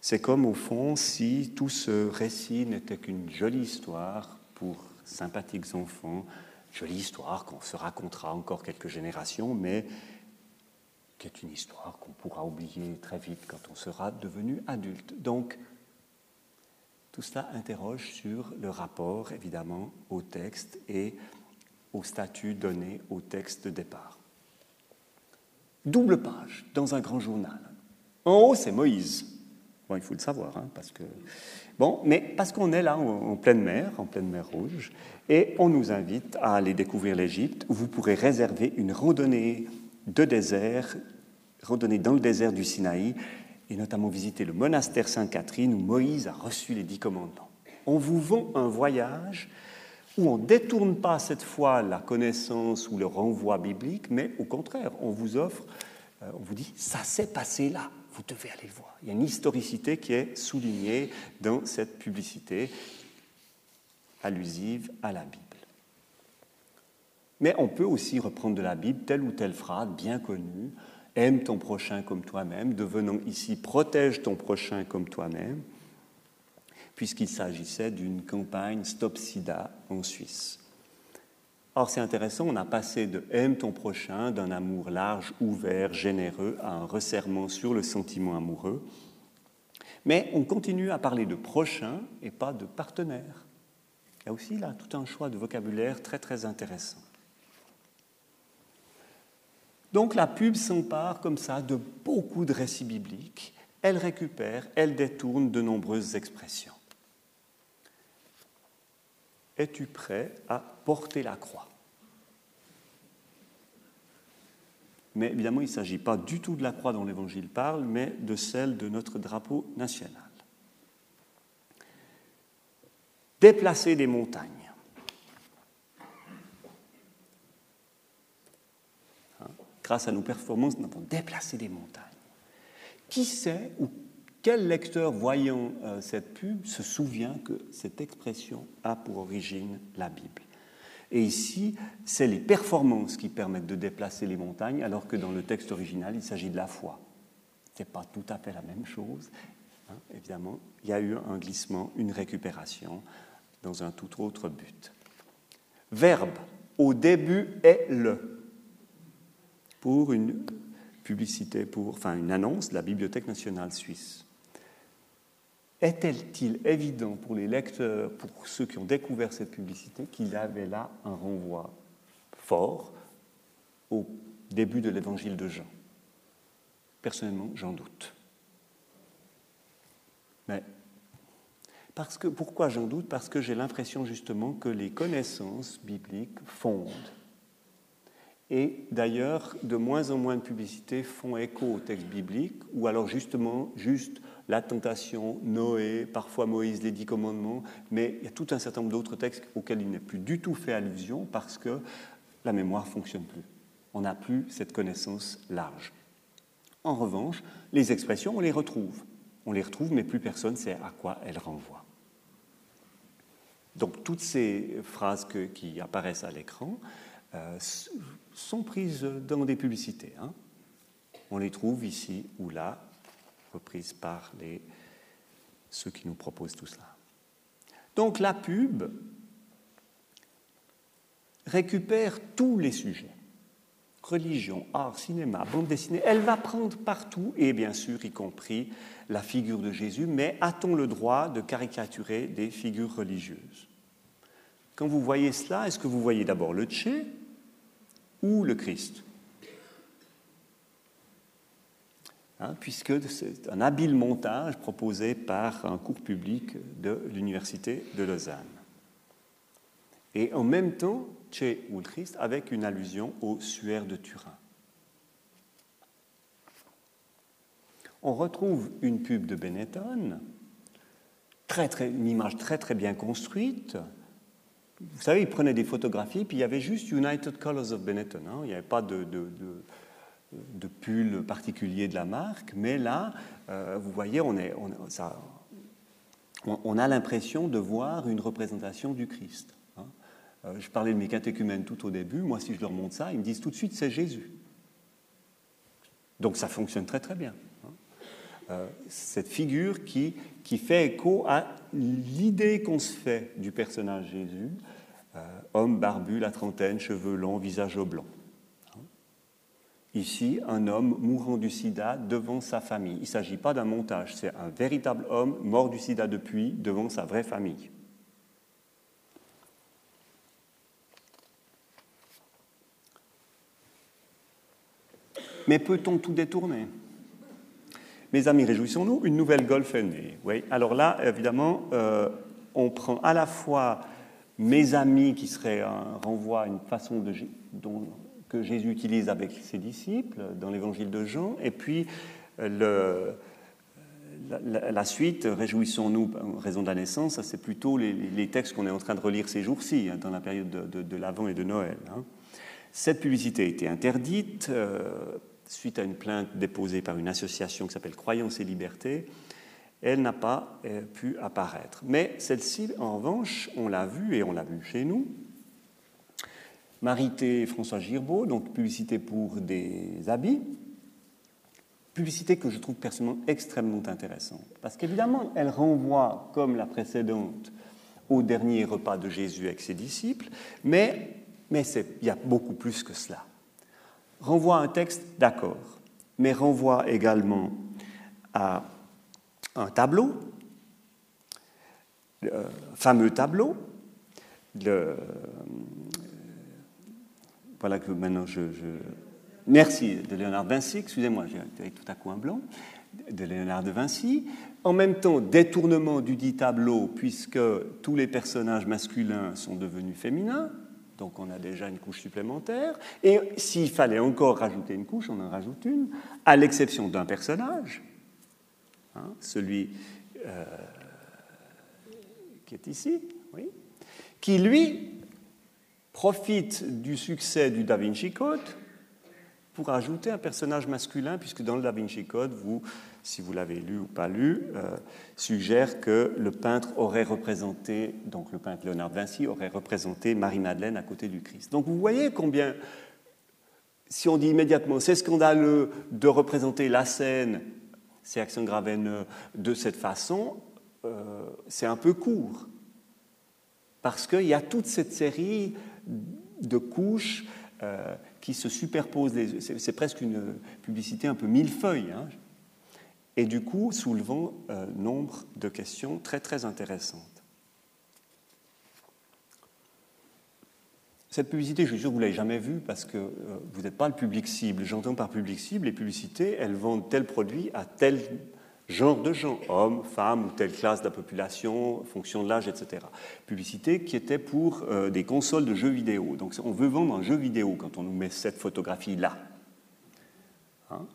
C'est comme au fond si tout ce récit n'était qu'une jolie histoire pour sympathiques enfants jolie histoire qu'on se racontera encore quelques générations, mais qui est une histoire qu'on pourra oublier très vite quand on sera devenu adulte. Donc, tout cela interroge sur le rapport, évidemment, au texte et au statut donné au texte de départ. Double page dans un grand journal. En haut, c'est Moïse. Bon, il faut le savoir, hein, parce que Bon, mais parce qu'on est là en, pleine mer, en pleine mer Rouge, et on nous invite à aller découvrir l'Égypte, où vous pourrez réserver une randonnée de désert, randonnée dans le désert du Sinaï, et notamment visiter le monastère Sainte-Catherine où Moïse a reçu les dix commandements. On vous vend un voyage où on ne détourne pas cette fois la connaissance ou le renvoi biblique, mais au contraire, on vous offre, euh, on vous dit, ça s'est passé là vous devez aller le voir. Il y a une historicité qui est soulignée dans cette publicité allusive à la Bible. Mais on peut aussi reprendre de la Bible telle ou telle phrase bien connue. Aime ton prochain comme toi-même, devenant ici protège ton prochain comme toi-même, puisqu'il s'agissait d'une campagne Stop Sida en Suisse. Or, c'est intéressant, on a passé de aime ton prochain, d'un amour large, ouvert, généreux, à un resserrement sur le sentiment amoureux. Mais on continue à parler de prochain et pas de partenaire. Il y a aussi là tout un choix de vocabulaire très très intéressant. Donc la pub s'empare comme ça de beaucoup de récits bibliques. Elle récupère, elle détourne de nombreuses expressions. Es-tu prêt à porter la croix? Mais évidemment, il ne s'agit pas du tout de la croix dont l'Évangile parle, mais de celle de notre drapeau national. Déplacer des montagnes. Hein? Grâce à nos performances, nous avons déplacé des montagnes. Qui sait ou quel lecteur voyant euh, cette pub se souvient que cette expression a pour origine la Bible? Et ici, c'est les performances qui permettent de déplacer les montagnes, alors que dans le texte original, il s'agit de la foi. Ce n'est pas tout à fait la même chose. Hein, évidemment, il y a eu un glissement, une récupération dans un tout autre but. Verbe, au début est le. Pour une publicité, pour, enfin une annonce de la Bibliothèque nationale suisse. Est-il évident pour les lecteurs, pour ceux qui ont découvert cette publicité, qu'il avait là un renvoi fort au début de l'évangile de Jean? Personnellement, j'en doute. Mais parce que, pourquoi j'en doute? Parce que j'ai l'impression justement que les connaissances bibliques fondent. Et d'ailleurs, de moins en moins de publicités font écho au texte biblique, ou alors justement, juste la tentation, Noé, parfois Moïse, les dix commandements, mais il y a tout un certain nombre d'autres textes auxquels il n'est plus du tout fait allusion parce que la mémoire ne fonctionne plus. On n'a plus cette connaissance large. En revanche, les expressions, on les retrouve. On les retrouve, mais plus personne ne sait à quoi elles renvoient. Donc toutes ces phrases qui apparaissent à l'écran, euh, sont prises dans des publicités. Hein. On les trouve ici ou là, reprises par les, ceux qui nous proposent tout cela. Donc la pub récupère tous les sujets. Religion, art, cinéma, bande dessinée, elle va prendre partout, et bien sûr y compris la figure de Jésus, mais a-t-on le droit de caricaturer des figures religieuses? Quand vous voyez cela, est-ce que vous voyez d'abord le Tché ou le Christ? Hein, Puisque c'est un habile montage proposé par un cours public de l'Université de Lausanne. Et en même temps, le Christ avec une allusion au suaire de Turin. On retrouve une pub de Benetton, très, une image très très bien construite, vous savez, il prenait des photographies, puis il y avait juste United Colors of Benetton. Hein. Il n'y avait pas de, pull particulier de la marque, mais là, euh, vous voyez, on, a l'impression de voir une représentation du Christ. Hein. Euh, je parlais de mes catéchumènes tout au début. Moi, si je leur montre ça, ils me disent tout de suite c'est Jésus. Donc ça fonctionne très très bien. Hein. Euh, cette figure qui, qui fait écho à l'idée qu'on se fait du personnage Jésus, homme barbu, la trentaine, cheveux longs, visage blanc. Ici, un homme mourant du sida devant sa famille. Il ne s'agit pas d'un montage, c'est un véritable homme mort du sida depuis devant sa vraie famille. Mais peut-on tout détourner? Mes amis, réjouissons-nous, une nouvelle Golf est née. Oui. Alors là, évidemment, euh, on prend à la fois mes amis, qui serait un renvoi à une façon de, que Jésus utilise avec ses disciples dans l'évangile de Jean, et puis euh, la, suite, réjouissons-nous raison de la naissance, c'est plutôt les, textes qu'on est en train de relire ces jours-ci, hein, dans la période de, de, l'Avent et de Noël. Hein. Cette publicité a été interdite. Euh, suite à une plainte déposée par une association qui s'appelle Croyance et Liberté, elle n'a pas euh, pu apparaître. Mais celle-ci, en revanche, on l'a vue et on l'a vue chez nous. Marité et François Girbeau, donc publicité pour des habits, publicité que je trouve personnellement extrêmement intéressante, parce qu'évidemment, elle renvoie, comme la précédente, au dernier repas de Jésus avec ses disciples, mais, mais il y a beaucoup plus que cela. Renvoie un texte, d'accord, mais renvoie également à un tableau, le fameux tableau, le, voilà que maintenant je, Merci de Léonard de Vinci, excusez-moi, j'ai tout à coup un blanc, de Léonard de Vinci. En même temps, détournement du dit tableau, puisque tous les personnages masculins sont devenus féminins, donc on a déjà une couche supplémentaire. Et s'il fallait encore rajouter une couche, on en rajoute une, à l'exception d'un personnage, hein, celui euh, qui est ici, oui, qui lui profite du succès du Da Vinci Code pour ajouter un personnage masculin, puisque dans le Da Vinci Code, vous si vous l'avez lu ou pas lu, euh, suggère que le peintre aurait représenté, donc le peintre Léonard Vinci aurait représenté Marie-Madeleine à côté du Christ. Donc vous voyez combien, si on dit immédiatement c'est scandaleux de représenter la scène, c'est Action Gravenne de cette façon, euh, c'est un peu court. Parce qu'il y a toute cette série de couches euh, qui se superposent. C'est presque une publicité un peu millefeuille. Hein et du coup soulevant euh, nombre de questions très très intéressantes. Cette publicité, je suis sûr que vous ne l'avez jamais vue parce que euh, vous n'êtes pas le public cible. J'entends par public cible, les publicités, elles vendent tel produit à tel genre de gens, hommes, femmes ou telle classe de la population, fonction de l'âge, etc. Publicité qui était pour euh, des consoles de jeux vidéo. Donc on veut vendre un jeu vidéo quand on nous met cette photographie-là. Hein?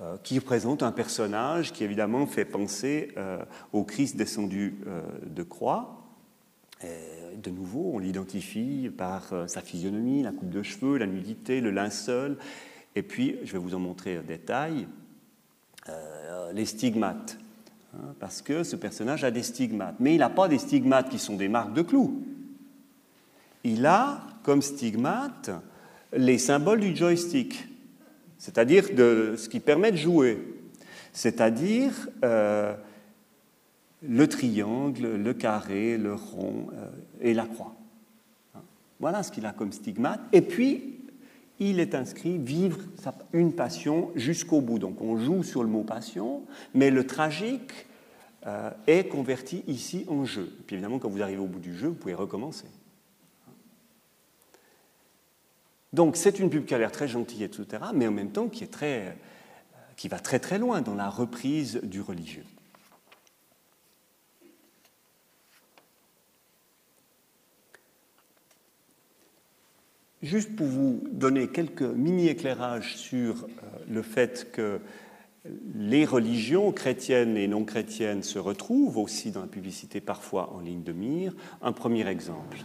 Euh, qui représente un personnage qui évidemment fait penser euh, au Christ descendu de croix. de nouveau, on l'identifie par sa physionomie, la coupe de cheveux, la nudité, le linceul, et puis, je vais vous en montrer un détail, les stigmates. Hein, parce que ce personnage a des stigmates. Mais il n'a pas des stigmates qui sont des marques de clous. Il a comme stigmate les symboles du joystick, c'est-à-dire de ce qui permet de jouer, c'est-à-dire euh, le triangle, le carré, le rond euh, et la croix. Voilà ce qu'il a comme stigmate. Et puis, il est inscrit vivre une passion jusqu'au bout. Donc on joue sur le mot passion, mais le tragique euh, est converti ici en jeu. Et puis évidemment, quand vous arrivez au bout du jeu, vous pouvez recommencer. Donc c'est une pub qui a l'air très gentille, etc., mais en même temps qui, euh, qui va très très loin dans la reprise du religieux. Juste pour vous donner quelques mini-éclairages sur euh, le fait que les religions chrétiennes et non chrétiennes se retrouvent aussi dans la publicité parfois en ligne de mire, un premier exemple.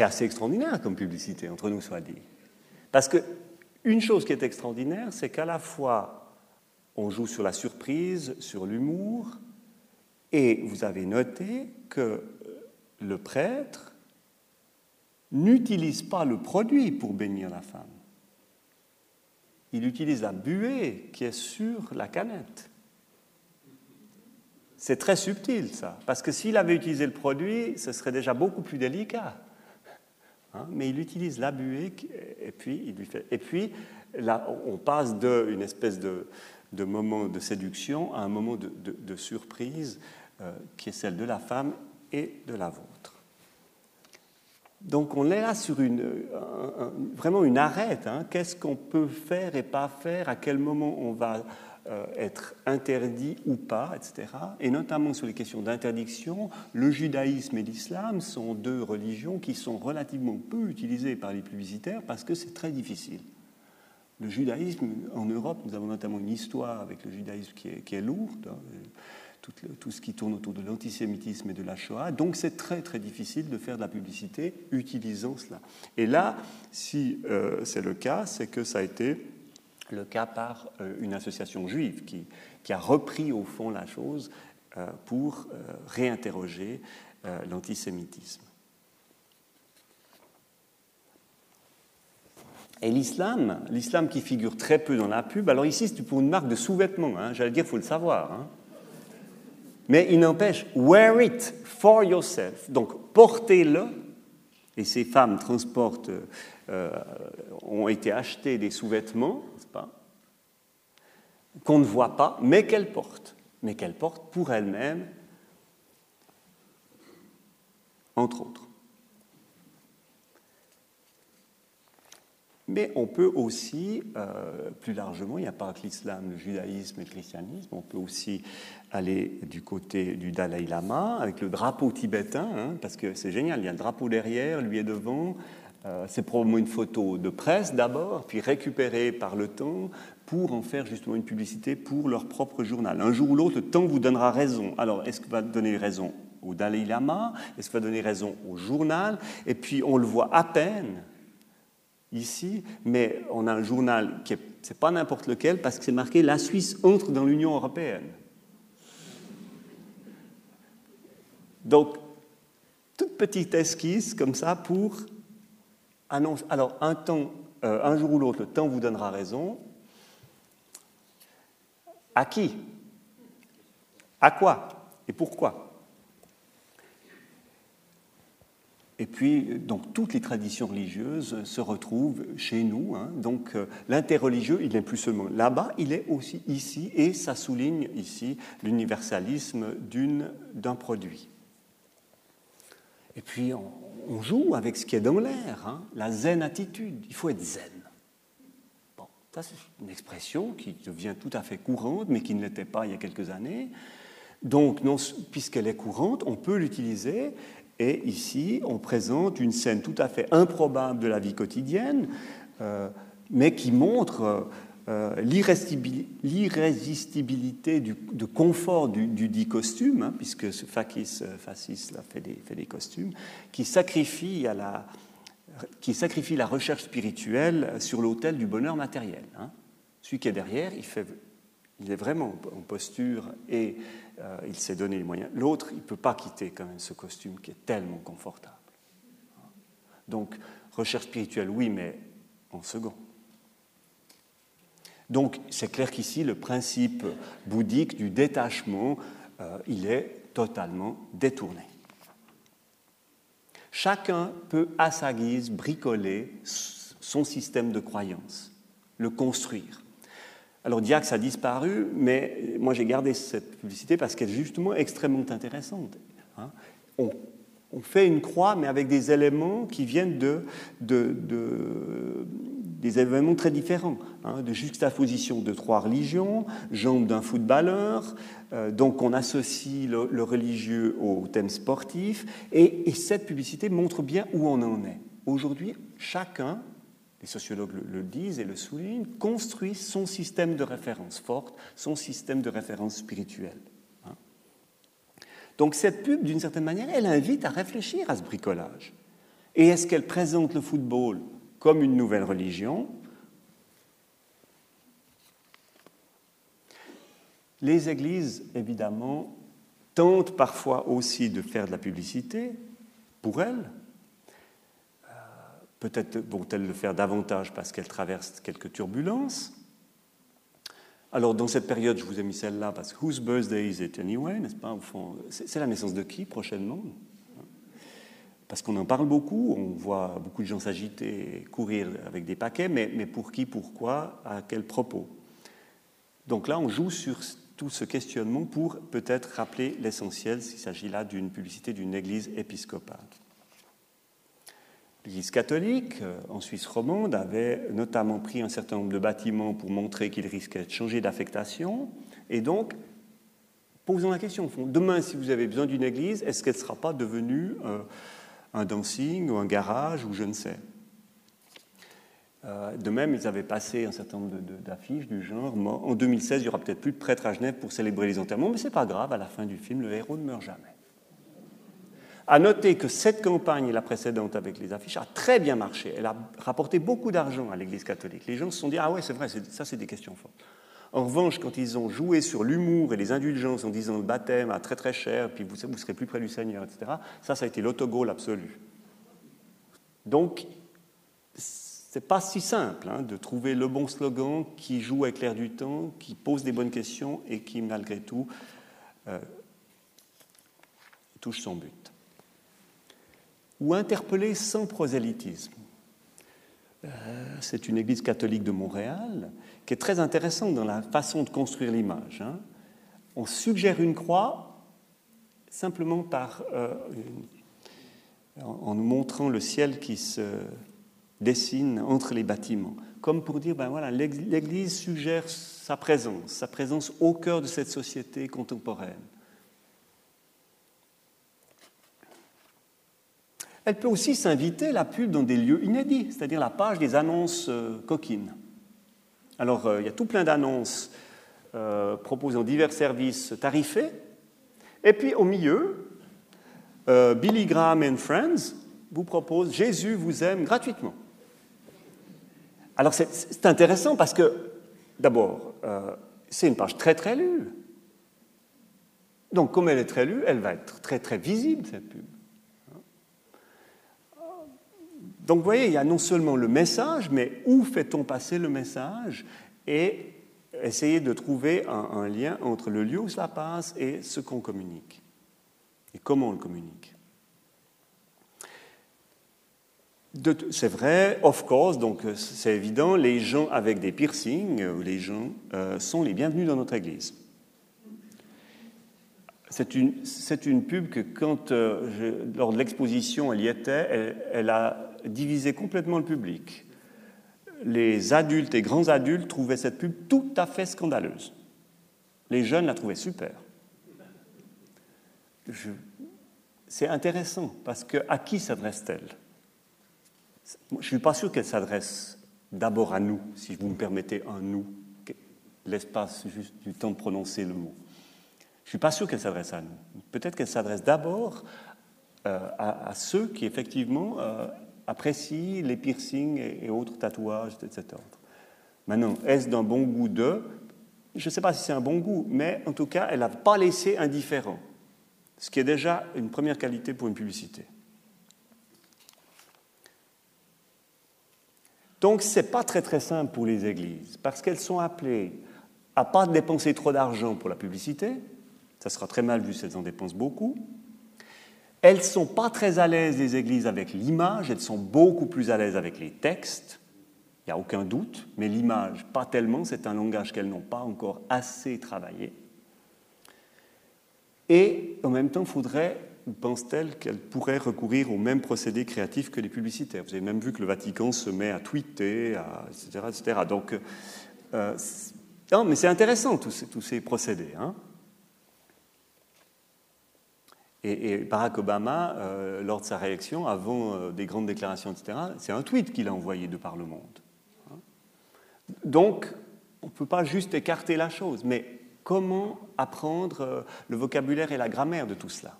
C'est assez extraordinaire comme publicité, entre nous soit dit. Parce que une chose qui est extraordinaire, c'est qu'à la fois on joue sur la surprise, sur l'humour, et vous avez noté que le prêtre n'utilise pas le produit pour bénir la femme. Il utilise la buée qui est sur la canette. C'est très subtil ça, parce que s'il avait utilisé le produit, ce serait déjà beaucoup plus délicat. Hein, mais il utilise la buée et puis il lui fait. Et puis là, on passe d'une espèce de, moment de séduction à un moment de, surprise euh, qui est celle de la femme et de la vôtre. Donc on est là sur une, vraiment une arête. Hein. Qu'est-ce qu'on peut faire et pas faire? À quel moment on va être interdit ou pas, etc. Et notamment sur les questions d'interdiction, le judaïsme et l'islam sont deux religions qui sont relativement peu utilisées par les publicitaires parce que c'est très difficile. Le judaïsme, en Europe, nous avons notamment une histoire avec le judaïsme qui est, qui est lourde, hein, tout, ce qui tourne autour de l'antisémitisme et de la Shoah. Donc c'est très très difficile de faire de la publicité utilisant cela. Et là, si euh, c'est le cas, c'est que ça a été le cas par euh, une association juive qui, a repris au fond la chose euh, pour euh, réinterroger l'antisémitisme. Et l'islam, l'islam qui figure très peu dans la pub, alors ici c'est pour une marque de sous-vêtements, hein, j'allais dire, il faut le savoir. Hein. Mais il n'empêche, wear it for yourself. Donc portez-le, et ces femmes transportent, ont été achetées des sous-vêtements qu'on ne voit pas, mais qu'elle porte, mais qu'elle porte pour elle-même, entre autres. Mais on peut aussi, euh, plus largement, il n'y a pas que l'islam, le judaïsme et le christianisme, on peut aussi aller du côté du Dalai Lama avec le drapeau tibétain, hein, parce que c'est génial, il y a le drapeau derrière, lui est devant, euh, c'est probablement une photo de presse d'abord, puis récupérée par le temps pour en faire justement une publicité pour leur propre journal. Un jour ou l'autre, le temps vous donnera raison. Alors, est-ce que va donner raison au Dalai Lama? Est-ce que va donner raison au journal? Et puis, on le voit à peine ici, mais on a un journal qui n'est pas n'importe lequel parce que c'est marqué La Suisse entre dans l'Union européenne. Donc, toute petite esquisse comme ça pour Alors, euh, un jour ou l'autre, le temps vous donnera raison. À qui? À quoi? Et pourquoi? Et puis, donc, toutes les traditions religieuses se retrouvent chez nous. Hein. Donc, euh, l'interreligieux, il n'est plus seulement là-bas, il est aussi ici, et ça souligne ici l'universalisme d'un produit. Et puis, on, joue avec ce qui est dans l'air, hein. la zen attitude. Il faut être zen. Ça, c'est une expression qui devient tout à fait courante, mais qui ne l'était pas il y a quelques années. Donc, puisqu'elle est courante, on peut l'utiliser Et ici, on présente une scène tout à fait improbable de la vie quotidienne, euh, mais qui montre euh, l'irrésistibilité de confort du, dit costume, hein, puisque Fakis, euh, Fascis fait, des, fait des costumes, qui sacrifie, à la, qui sacrifie la recherche spirituelle sur l'autel du bonheur matériel. Hein. Celui qui est derrière, il, fait, il est vraiment en posture et euh, il s'est donné les moyens. L'autre, il ne peut pas quitter quand même ce costume qui est tellement confortable. Donc, recherche spirituelle, oui, mais en second. Donc, c'est clair qu'ici, le principe bouddhique du détachement, euh, il est totalement détourné. Chacun peut, à sa guise, bricoler son système de croyance, le construire. Alors Diax a disparu, mais moi j'ai gardé cette publicité parce qu'elle est justement extrêmement intéressante. Hein. On, fait une croix, mais avec des éléments qui viennent de, des événements très différents, hein, de juxtaposition de trois religions, jambes d'un footballeur, euh, donc on associe le, religieux au thème sportif, et cette publicité montre bien où on en est. Aujourd'hui, chacun les sociologues le, disent et le soulignent, construit son système de référence forte, son système de référence spirituelle. Hein. Donc cette pub, d'une certaine manière, elle invite à réfléchir à ce bricolage. Et est-ce qu'elle présente le football comme une nouvelle religion. Les églises, évidemment, tentent parfois aussi de faire de la publicité pour elles, Peut-être vont-elles le faire davantage parce qu'elles traversent quelques turbulences. Alors, dans cette période, je vous ai mis celle-là parce que Whose birthday is it anyway, n'est-ce pas c'est la naissance de qui prochainement? Parce qu'on en parle beaucoup, on voit beaucoup de gens s'agiter courir avec des paquets, mais, pour qui, pourquoi, à quel propos? Donc là, on joue sur tout ce questionnement pour peut-être rappeler l'essentiel s'il s'agit là d'une publicité d'une église épiscopale. L'Église catholique, euh, en Suisse romande, avait notamment pris un certain nombre de bâtiments pour montrer qu'ils risquaient de changer d'affectation. Et donc, posons la question, demain, si vous avez besoin d'une église, est-ce qu'elle ne sera pas devenue euh, un dancing ou un garage ou je ne sais euh, de même, ils avaient passé un certain nombre d'affiches du genre en 2016, il n'y aura peut-être plus de prêtres à Genève pour célébrer les enterrements, mais ce n'est pas grave, à la fin du film, le héros ne meurt jamais. À noter que cette campagne la précédente avec les affiches a très bien marché. Elle a rapporté beaucoup d'argent à l'Église catholique. Les gens se sont dit Ah ouais, c'est vrai, ça c'est des questions fortes. En revanche, quand ils ont joué sur l'humour et les indulgences en disant le baptême a très très cher, puis vous, vous serez plus près du Seigneur, etc., ça, ça a été l'autogol absolu. Donc, c'est pas si simple hein, de trouver le bon slogan qui joue avec l'air du temps, qui pose des bonnes questions et qui, malgré tout, euh, touche son but ou interpeller sans prosélytisme. Euh, c'est une église catholique de Montréal qui est très intéressante dans la façon de construire l'image. Hein. On suggère une croix simplement euh, en nous montrant le ciel qui se dessine entre les bâtiments, comme pour dire, ben voilà, l'Église suggère sa présence, sa présence au cœur de cette société contemporaine. Elle peut aussi s'inviter, la pub, dans des lieux inédits, c'est-à-dire la page des annonces euh, coquines. Alors, euh, il y a tout plein d'annonces euh, proposant divers services tarifés. Et puis, au milieu, Billy Graham and Friends vous propose Jésus vous aime gratuitement. Alors, c'est intéressant parce que, d'abord, c'est une page très, très lue. Donc, comme elle est très lue, elle va être très, très visible, cette pub. Donc vous voyez, il y a non seulement le message, mais où fait-on passer le message et essayer de trouver un, lien entre le lieu où cela passe et ce qu'on communique. Et comment on le communique. C'est vrai, of course, donc c'est évident, les gens avec des piercings, les gens euh, sont les bienvenus dans notre église. C'est une, une, pub que quand, euh, lors de l'exposition, elle y était, elle a divisé complètement le public. Les adultes et grands adultes trouvaient cette pub tout à fait scandaleuse. Les jeunes la trouvaient super. c'est intéressant parce que à qui s'adresse-t-elle? Je ne suis pas sûr qu'elle s'adresse d'abord à nous, si vous me permettez un nous, l'espace juste du temps de prononcer le mot. Je ne suis pas sûr qu'elle s'adresse à nous. Peut-être qu'elle s'adresse d'abord euh, à, ceux qui effectivement euh, apprécient les piercings et, autres tatouages de cet ordre. Maintenant, est-ce d'un bon goût de? Je ne sais pas si c'est un bon goût, mais en tout cas, elle n'a pas laissé indifférent, ce qui est déjà une première qualité pour une publicité. Donc, ce n'est pas très très simple pour les églises, parce qu'elles sont appelées à pas dépenser trop d'argent pour la publicité, ça sera très mal vu si elles en dépensent beaucoup. Elles ne sont pas très à l'aise, les églises, avec l'image, elles sont beaucoup plus à l'aise avec les textes, il n'y a aucun doute, mais l'image, pas tellement, c'est un langage qu'elles n'ont pas encore assez travaillé. Et en même temps, il faudrait pense-t-elle qu'elle pourrait recourir au même procédé créatif que les publicitaires Vous avez même vu que le Vatican se met à tweeter, etc., etc. Donc, euh, non, mais c'est intéressant tous ces, tous ces procédés. Hein. Et, Barack Obama, euh, lors de sa réaction, avant euh, des grandes déclarations, etc., c'est un tweet qu'il a envoyé de par le monde. Donc, on ne peut pas juste écarter la chose, mais comment apprendre le vocabulaire et la grammaire de tout cela?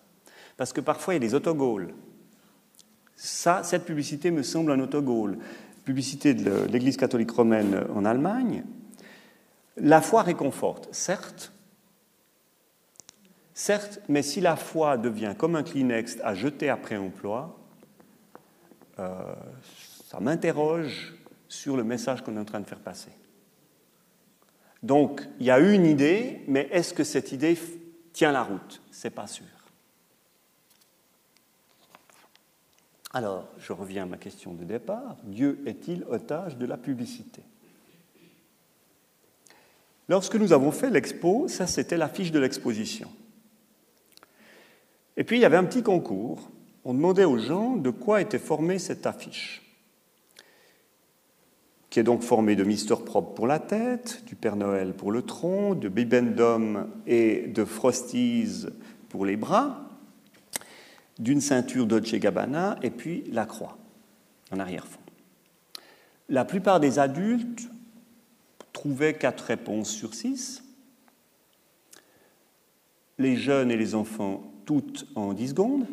Parce que parfois il y a des autogoles. Ça, cette publicité me semble un autogol. Publicité de l'Église catholique romaine en Allemagne. La foi réconforte, certes, certes, mais si la foi devient comme un Kleenex à jeter après emploi, euh, ça m'interroge sur le message qu'on est en train de faire passer. Donc, il y a une idée, mais est-ce que cette idée tient la route? C'est pas sûr. Alors, je reviens à ma question de départ. Dieu est-il otage de la publicité? Lorsque nous avons fait l'expo, ça c'était l'affiche de l'exposition. Et puis il y avait un petit concours. On demandait aux gens de quoi était formée cette affiche, qui est donc formée de Mister Propre pour la tête, du Père Noël pour le tronc, de Bibendum et de Frosties pour les bras d'une ceinture Dolce Gabbana et puis la croix en arrière-fond. La plupart des adultes trouvaient quatre réponses sur six. Les jeunes et les enfants, toutes en dix secondes.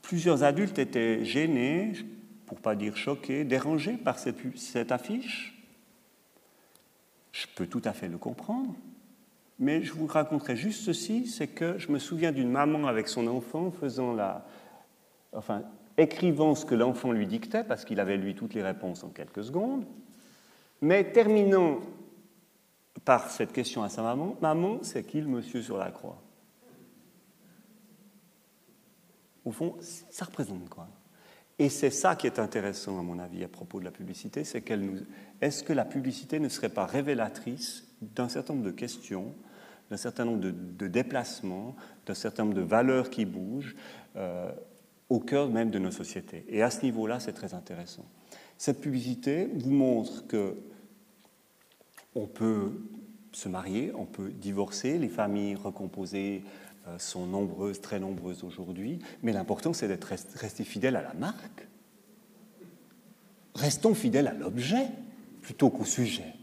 Plusieurs adultes étaient gênés, pour pas dire choqués, dérangés par cette affiche. Je peux tout à fait le comprendre. Mais je vous raconterai juste ceci, c'est que je me souviens d'une maman avec son enfant faisant la, enfin, écrivant ce que l'enfant lui dictait, parce qu'il avait lui toutes les réponses en quelques secondes, mais terminant par cette question à sa maman, maman, c'est qui le monsieur sur la croix? Au fond, ça représente quoi? Et c'est ça qui est intéressant, à mon avis, à propos de la publicité, c'est qu'elle nous... Est-ce que la publicité ne serait pas révélatrice d'un certain nombre de questions d'un certain nombre de, déplacements, d'un certain nombre de valeurs qui bougent euh, au cœur même de nos sociétés? Et à ce niveau-là, c'est très intéressant. Cette publicité vous montre que on peut se marier, on peut divorcer, les familles recomposées euh, sont nombreuses, très nombreuses aujourd'hui, mais l'important c'est d'être resté fidèle à la marque. Restons fidèles à l'objet plutôt qu'au sujet.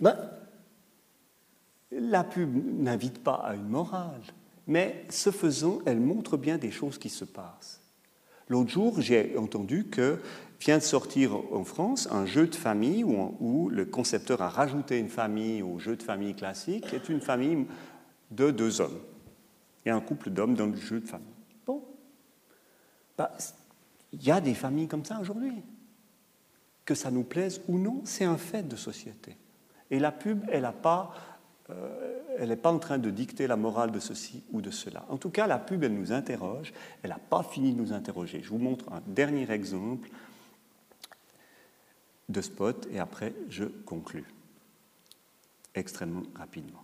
Ben, la pub n'invite pas à une morale, mais ce faisant, elle montre bien des choses qui se passent. L'autre jour, j'ai entendu que vient de sortir en France un jeu de famille où, le concepteur a rajouté une famille au jeu de famille classique, qui est une famille de deux hommes. et un couple d'hommes dans le jeu de famille. Bon. Bah, il y a des familles comme ça aujourd'hui. Que ça nous plaise ou non, c'est un fait de société. Et la pub, elle n'a pas euh, elle n'est pas en train de dicter la morale de ceci ou de cela. En tout cas, la pub, elle nous interroge, elle n'a pas fini de nous interroger. Je vous montre un dernier exemple de spot et après je conclus extrêmement rapidement.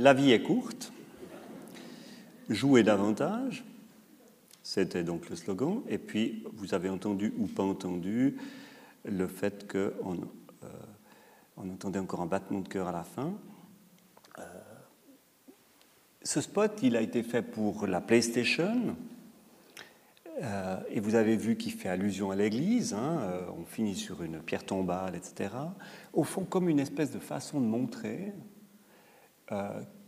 La vie est courte, jouez davantage, c'était donc le slogan, et puis vous avez entendu ou pas entendu le fait qu'on euh, on entendait encore un battement de cœur à la fin. Euh, ce spot, il a été fait pour la PlayStation, euh, et vous avez vu qu'il fait allusion à l'église, hein, on finit sur une pierre tombale, etc. Au fond, comme une espèce de façon de montrer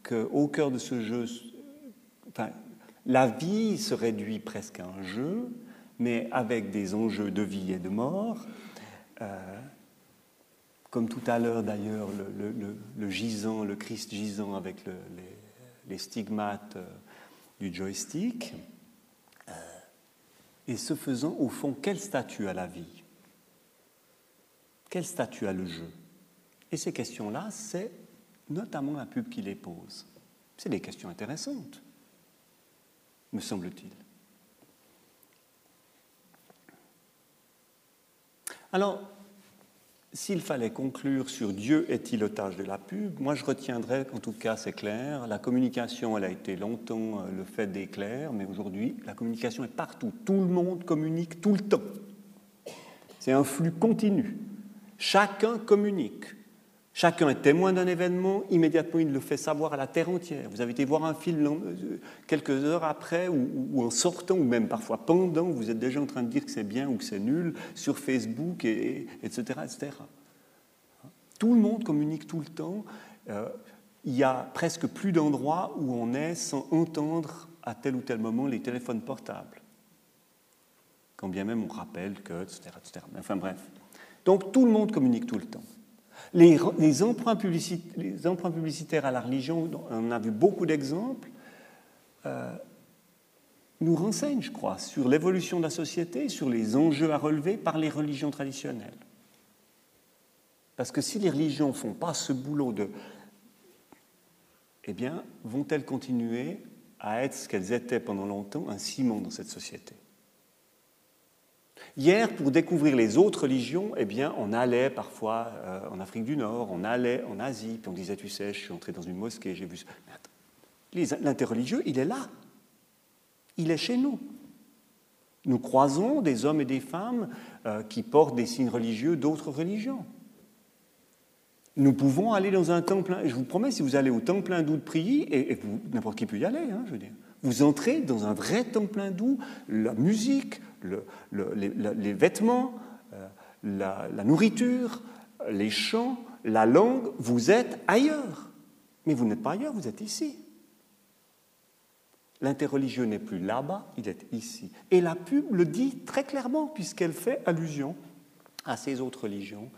qu'au cœur de ce jeu, la vie se réduit presque à un jeu, mais avec des enjeux de vie et de mort. comme tout à l'heure d'ailleurs, le, gisant, le Christ gisant avec les, les, stigmates du joystick. Et ce faisant, au fond, quel statut a la vie? Quel statut a le jeu? Et ces questions-là, c'est notamment la pub qui les pose. C'est des questions intéressantes, me semble-t-il. Alors, s'il fallait conclure sur Dieu est-il otage de la pub, moi je retiendrais, en tout cas c'est clair, la communication elle a été longtemps euh, le fait d'éclairs, mais aujourd'hui la communication est partout. Tout le monde communique tout le temps. C'est un flux continu. Chacun communique. Chacun est témoin d'un événement, immédiatement il le fait savoir à la terre entière. Vous avez été voir un film euh, quelques heures après, ou, en sortant, ou même parfois pendant, vous êtes déjà en train de dire que c'est bien ou que c'est nul sur Facebook, et, etc., etc. Tout le monde communique tout le temps. Euh, il y a presque plus d'endroits où on est sans entendre à tel ou tel moment les téléphones portables. Quand bien même on rappelle que, etc., etc. Enfin bref. Donc tout le monde communique tout le temps. Les, emprunts publicitaires, à la religion, on a vu beaucoup d'exemples, euh, nous renseignent, je crois, sur l'évolution de la société, sur les enjeux à relever par les religions traditionnelles. Parce que si les religions ne font pas ce boulot de... Eh bien, vont-elles continuer à être ce qu'elles étaient pendant longtemps, un ciment dans cette société? Hier, pour découvrir les autres religions, eh bien, on allait parfois euh, en Afrique du Nord, on allait en Asie, puis on disait, tu sais, je suis entré dans une mosquée, j'ai vu ça. L'interreligieux, il est là. Il est chez nous. Nous croisons des hommes et des femmes euh, qui portent des signes religieux d'autres religions. Nous pouvons aller dans un temple, je vous promets, si vous allez au temple hindou de et, n'importe qui peut y aller, hein, je veux dire, vous entrez dans un vrai temple hindou, la musique, les, vêtements, euh, la, nourriture, les chants, la langue, vous êtes ailleurs. Mais vous n'êtes pas ailleurs, vous êtes ici. L'interreligieux n'est plus là-bas, il est ici. Et la pub le dit très clairement, puisqu'elle fait allusion à ces autres religions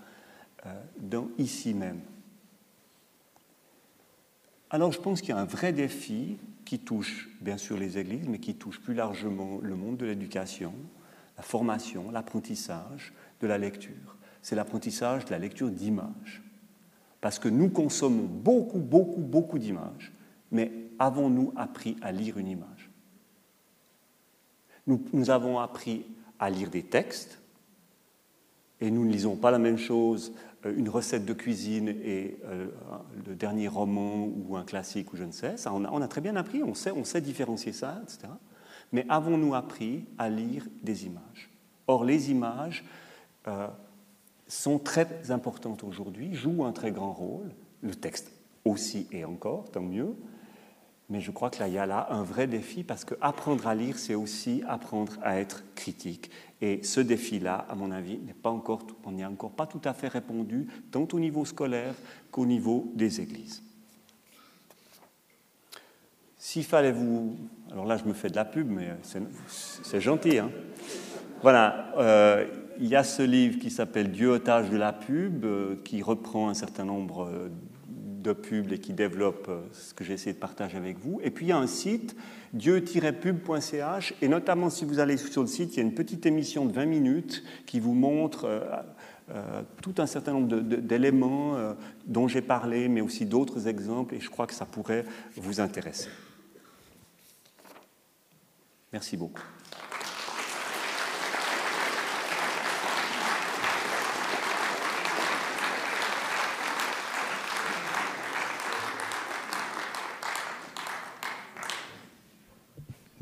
euh, dans ici même. Alors je pense qu'il y a un vrai défi qui touche bien sûr les églises, mais qui touche plus largement le monde de l'éducation, la formation, l'apprentissage de la lecture. C'est l'apprentissage de la lecture d'images. Parce que nous consommons beaucoup, beaucoup, beaucoup d'images, mais avons-nous appris à lire une image? Nous, avons appris à lire des textes, et nous ne lisons pas la même chose euh, une recette de cuisine et euh, le dernier roman ou un classique ou je ne sais. On, a, très bien appris, on sait, on sait différencier ça, etc. Mais avons-nous appris à lire des images? Or, les images euh, sont très importantes aujourd'hui, jouent un très grand rôle, le texte aussi et encore, tant mieux, mais je crois que là, il y a là un vrai défi parce que apprendre à lire, c'est aussi apprendre à être critique. Et ce défi-là, à mon avis, n'est pas encore, on n'y a encore pas tout à fait répondu, tant au niveau scolaire qu'au niveau des églises. S'il fallait vous... Alors là, je me fais de la pub, mais c'est gentil. Hein voilà, euh, il y a ce livre qui s'appelle Dieu otage de la pub, euh, qui reprend un certain nombre euh, de pubs et qui développe euh, ce que j'ai essayé de partager avec vous. Et puis il y a un site, dieu-pub.ch, et notamment si vous allez sur le site, il y a une petite émission de 20 minutes qui vous montre euh, euh, tout un certain nombre d'éléments dont j'ai parlé, mais aussi d'autres exemples, et je crois que ça pourrait vous intéresser. Merci beaucoup.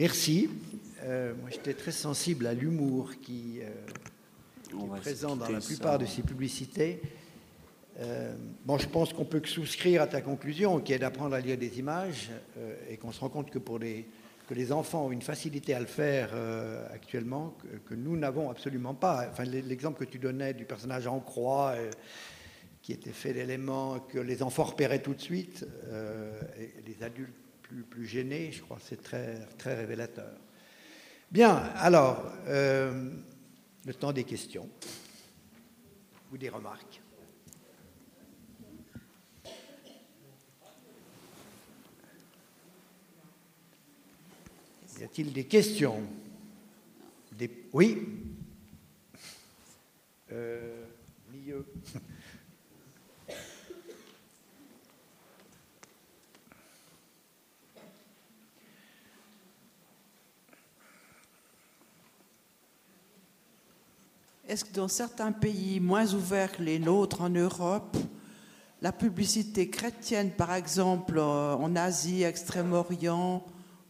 Merci. Euh, moi, j'étais très sensible à l'humour qui, euh, qui est présent dans la ça. plupart de ces publicités. Euh, bon, je pense qu'on peut que souscrire à ta conclusion, qui est d'apprendre à lire des images, et qu'on se rend compte que pour les que les enfants ont une facilité à le faire euh, actuellement que, que nous n'avons absolument pas. Enfin, l'exemple que tu donnais du personnage en croix, euh, qui était fait d'éléments que les enfants repéraient tout de suite, euh, et les adultes plus, gênés, je crois que c'est très, très révélateur. Bien, alors, euh, le temps des questions ou des remarques. Y a-t-il des questions? Oui Euh. Est-ce que dans certains pays moins ouverts que les nôtres en Europe, la publicité chrétienne, par exemple euh, en Asie, Extrême-Orient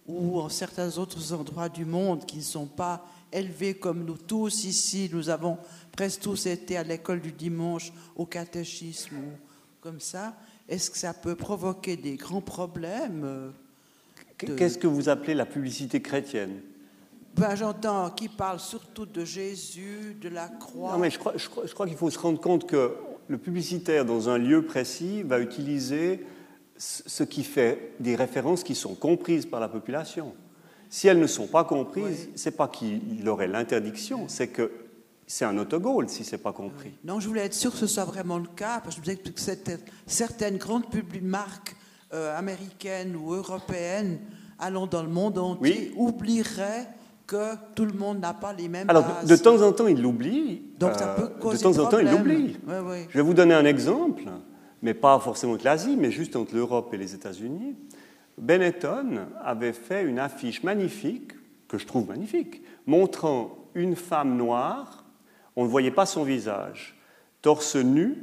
ou en certains autres endroits du monde qui ne sont pas élevés comme nous tous ici, nous avons presque tous été à l'école du dimanche, au catéchisme ou comme ça, est-ce que ça peut provoquer des grands problèmes euh, de- Qu'est-ce que vous appelez la publicité chrétienne? Ben, J'entends qui parle surtout de Jésus, de la croix. Non, mais je crois, je crois- je crois qu'il faut se rendre compte que le publicitaire, dans un lieu précis, va utiliser ce qui fait des références qui sont comprises par la population. Si elles ne sont pas comprises, c'est pas qu'il aurait l'interdiction, c'est que c'est un autogol si c'est pas compris. Non, je voulais être sûr que ce soit vraiment le cas, parce que je me disais que certaines grandes marques euh, américaines ou européennes allant dans le monde entier oublieraient que tout le monde n'a pas les mêmes Alors, bases. de temps en temps, il l'oublie. Donc ça peut Euh, causer De temps en temps, il l'oublie. Je vais vous donner un exemple, mais pas forcément de l'Asie, mais juste entre l'Europe et les États-Unis. Benetton avait fait une affiche magnifique, que je trouve magnifique, montrant une femme noire, on ne voyait pas son visage, torse nu,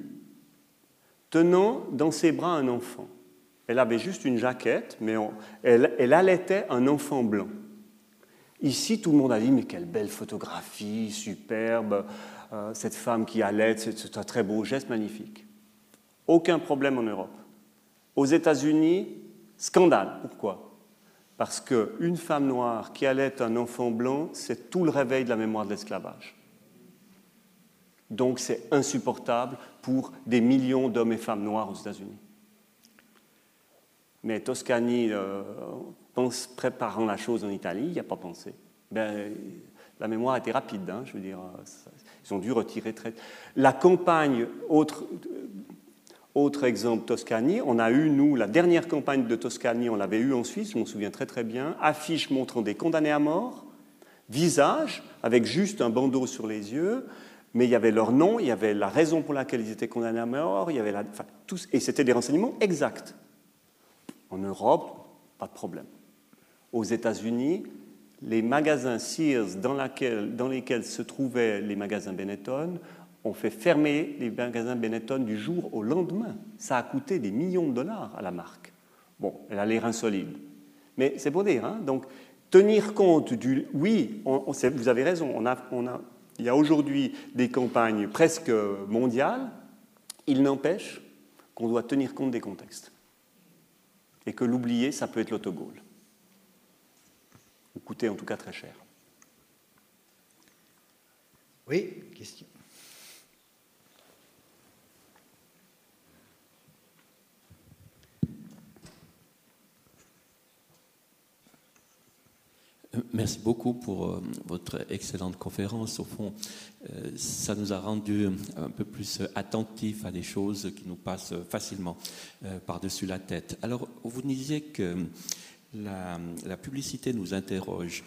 tenant dans ses bras un enfant. Elle avait juste une jaquette, mais on- elle, elle allaitait un enfant blanc. Ici, tout le monde a dit, mais quelle belle photographie, superbe, euh, cette femme qui allait, c'est un très beau geste, magnifique. Aucun problème en Europe. Aux États-Unis, scandale. Pourquoi? Parce qu'une femme noire qui allait un enfant blanc, c'est tout le réveil de la mémoire de l'esclavage. Donc c'est insupportable pour des millions d'hommes et femmes noirs aux États-Unis. Mais Toscani, euh, préparant la chose en Italie, il n'y a pas pensé. Ben, la mémoire était rapide, hein, je veux dire. euh, Ils ont dû retirer très. La campagne, autre, autre exemple, Toscani, on a eu, nous, la dernière campagne de Toscani, on l'avait eue en Suisse, je m'en souviens très très bien, affiche montrant des condamnés à mort, visage, avec juste un bandeau sur les yeux, mais il y avait leur nom, il y avait la raison pour laquelle ils étaient condamnés à mort, il y avait la, et c'était des renseignements exacts. En Europe, pas de problème. Aux États-Unis, les magasins Sears dans, lesquels se trouvaient les magasins Benetton ont fait fermer les magasins Benetton du jour au lendemain. Ça a coûté des millions de dollars à la marque. Bon, elle a l'air insolide. Mais c'est pour dire, hein, donc tenir compte du... Oui, vous avez raison, on a- il y a aujourd'hui des campagnes presque mondiales, il n'empêche qu'on doit tenir compte des contextes et que l'oublier, ça peut être l'autogol. Ou coûter en tout cas très cher. Oui, question. Merci beaucoup pour euh, votre excellente conférence. Au fond, euh, ça nous a rendu un peu plus attentifs à des choses qui nous passent facilement euh, par-dessus la tête. Alors, vous disiez que la, publicité nous interroge.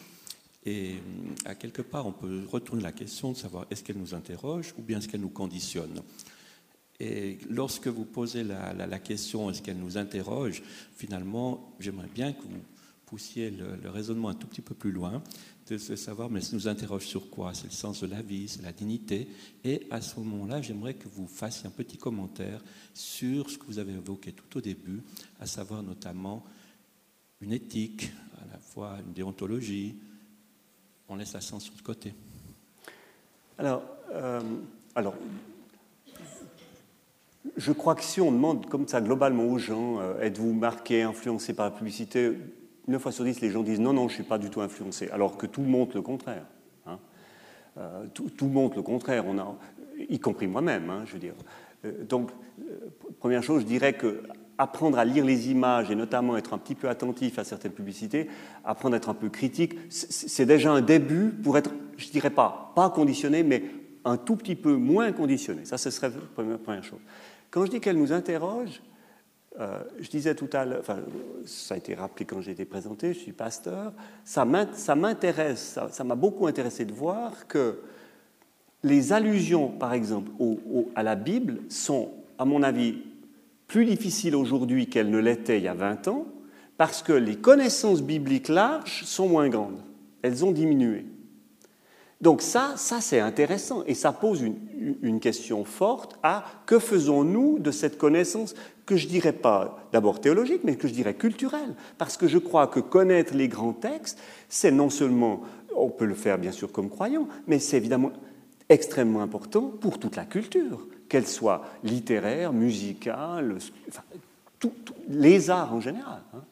Et euh, à quelque part, on peut retourner la question de savoir est-ce qu'elle nous interroge ou bien est-ce qu'elle nous conditionne? Et lorsque vous posez la, la- la question est-ce qu'elle nous interroge, finalement, j'aimerais bien que vous poussiez le, le raisonnement un tout petit peu plus loin, de se savoir, mais ça nous interroge sur quoi? C'est le sens de la vie, c'est la dignité. Et à ce moment-là, j'aimerais que vous fassiez un petit commentaire sur ce que vous avez évoqué tout au début, à savoir notamment une éthique, la fois une déontologie. On laisse la science sur le côté. Alors, euh, alors, je crois que si on demande comme ça globalement aux gens, euh, êtes-vous marqué, influencé par la publicité 9 fois sur 10, les gens disent non, non, je ne suis pas du tout influencé, alors que tout montre le contraire. Hein. Euh, tout, tout, montre le contraire, on a, y compris moi-même, hein, je veux dire. Euh, donc, première chose, je dirais que apprendre à lire les images et notamment être un petit peu attentif à certaines publicités, apprendre à être un peu critique, c'est déjà un début pour être, je dirais pas, pas conditionné, mais un tout petit peu moins conditionné. Ça, ce serait la première, première chose. Quand je dis qu'elle nous interroge, euh, je disais tout à l'heure, enfin, ça a été rappelé quand j'ai été présenté, je suis pasteur, ça m'intéresse, ça m'a beaucoup intéressé de voir que les allusions, par exemple, à la Bible sont, à mon avis, plus difficiles aujourd'hui qu'elles ne l'étaient il y a 20 ans, parce que les connaissances bibliques larges sont moins grandes. Elles ont diminué. Donc ça, ça c'est intéressant et ça pose une, question forte à que faisons-nous de cette connaissance que je dirais pas d'abord théologique, mais que je dirais culturelle? Parce que je crois que connaître les grands textes, c'est non seulement, on peut le faire bien sûr comme croyant, mais c'est évidemment extrêmement important pour toute la culture, qu'elle soit littéraire, musicale, les arts en général. Hein.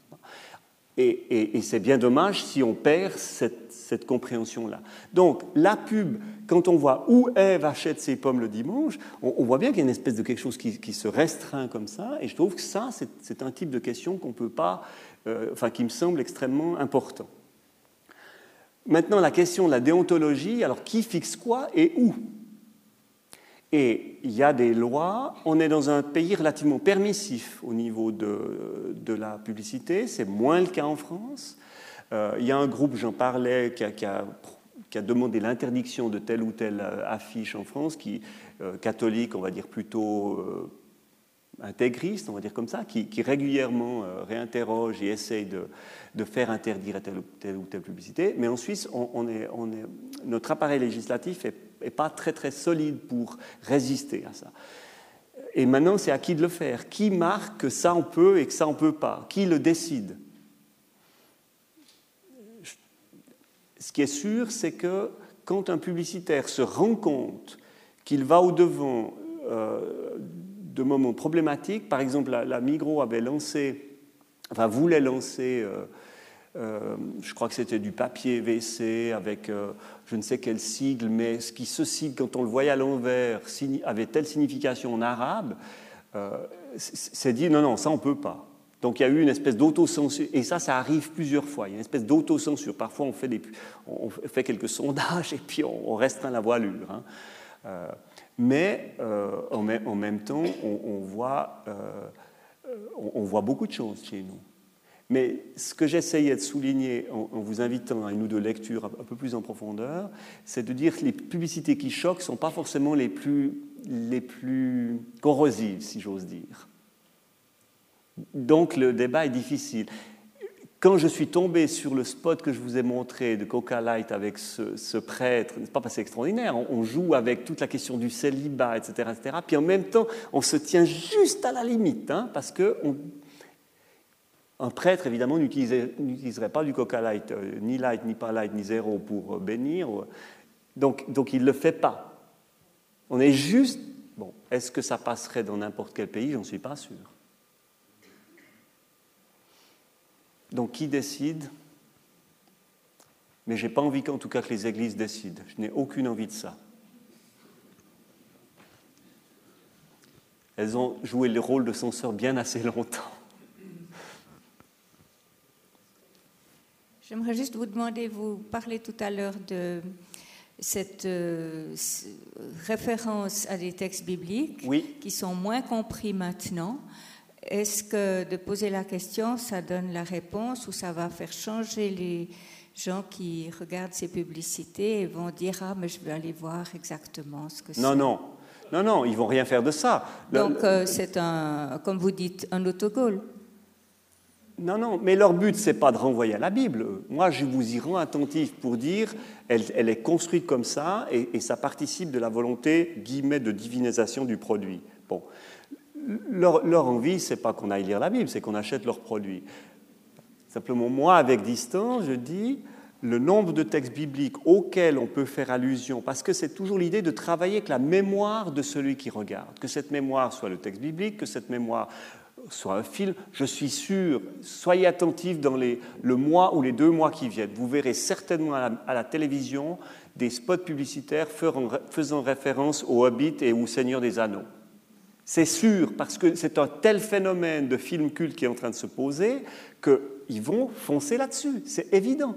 Et, et c'est bien dommage si on perd cette cette compréhension-là. Donc, la pub, quand on voit où Ève achète ses pommes le dimanche, on, voit bien qu'il y a une espèce de quelque chose qui, se restreint comme ça, et je trouve que ça, c'est un type de question qu'on peut pas, euh, enfin, qui me semble extrêmement important. Maintenant, la question de la déontologie, alors qui fixe quoi et où? Et il y a des lois, on est dans un pays relativement permissif au niveau de, de la publicité, c'est moins le cas en France. Euh, il y a un groupe, j'en parlais, qui a, demandé l'interdiction de telle ou telle euh, affiche en France, qui euh, catholique, on va dire plutôt intégriste, on va dire comme ça, qui, régulièrement réinterroge et essaye de, faire interdire telle ou telle, ou telle publicité. Mais en Suisse, notre appareil législatif n'est pas très très solide pour résister à ça. Et maintenant, c'est à qui de le faire? Qui marque que ça on peut et que ça on peut pas? Qui le décide? Ce qui est sûr, c'est que quand un publicitaire se rend compte qu'il va au-devant euh, de moments problématiques, par exemple, la, Migros avait lancé, enfin voulait lancer, euh, euh, je crois que c'était du papier WC avec je ne sais quel sigle, mais ce qui ce sigle, quand on le voyait à l'envers, avait telle signification en arabe, c'est dit non, non, ça on peut pas. Donc il y a eu une espèce d'autocensure, et ça, ça arrive plusieurs fois. Il y a une espèce d'autocensure. Parfois, on fait, des, on fait quelques sondages et puis on, restreint la voilure. Hein. Euh, mais euh, en, même temps, on, voit, euh, on, voit, beaucoup de choses chez nous. Mais ce que j'essayais de souligner en, vous invitant à une ou deux lectures un, peu plus en profondeur, c'est de dire que les publicités qui choquent ne sont pas forcément les plus, les plus corrosives, si j'ose dire. Donc le débat est difficile. Quand je suis tombé sur le spot que je vous ai montré de Coca Light avec ce, prêtre, n'est pas passé extraordinaire On, joue avec toute la question du célibat, etc., etc. Puis en même temps, on se tient juste à la limite, hein, parce que un prêtre, évidemment, n'utiliserait pas du Coca Light, euh, ni light, ni pas light, ni zéro pour euh, bénir. Donc, donc il ne le fait pas. On est juste. Bon, est-ce que ça passerait dans n'importe quel pays? J'en suis pas sûr. Donc qui décide? Mais je n'ai pas envie qu'en tout cas que les églises décident. Je n'ai aucune envie de ça. Elles ont joué le rôle de censeur bien assez longtemps. J'aimerais juste vous demander, vous parlez tout à l'heure de cette euh, référence à des textes bibliques qui sont moins compris maintenant. Est-ce que de poser la question, ça donne la réponse ou ça va faire changer les gens qui regardent ces publicités et vont dire Ah, mais je veux aller voir exactement ce que c'est? Non, non. Non, non, ils vont rien faire de ça. Donc, euh, c'est un, comme vous dites, un autogol. Non, non, mais leur but, c'est pas de renvoyer à la Bible. Moi, je vous y rends attentif pour dire, elle, elle est construite comme ça et, et, ça participe de la volonté, guillemets, de divinisation du produit. Bon, leur, envie, c'est pas qu'on aille lire la Bible, c'est qu'on achète leurs produits. Simplement, moi, avec distance, je dis le nombre de textes bibliques auxquels on peut faire allusion, parce que c'est toujours l'idée de travailler avec la mémoire de celui qui regarde, que cette mémoire soit le texte biblique, que cette mémoire soit un film, je suis sûr, soyez attentifs dans les, le mois ou les deux mois qui viennent. Vous verrez certainement à la, télévision des spots publicitaires faisant, référence au Hobbit et au Seigneur des Anneaux. C'est sûr, parce que c'est un tel phénomène de film culte qui est en train de se poser qu'ils vont foncer là-dessus, c'est évident.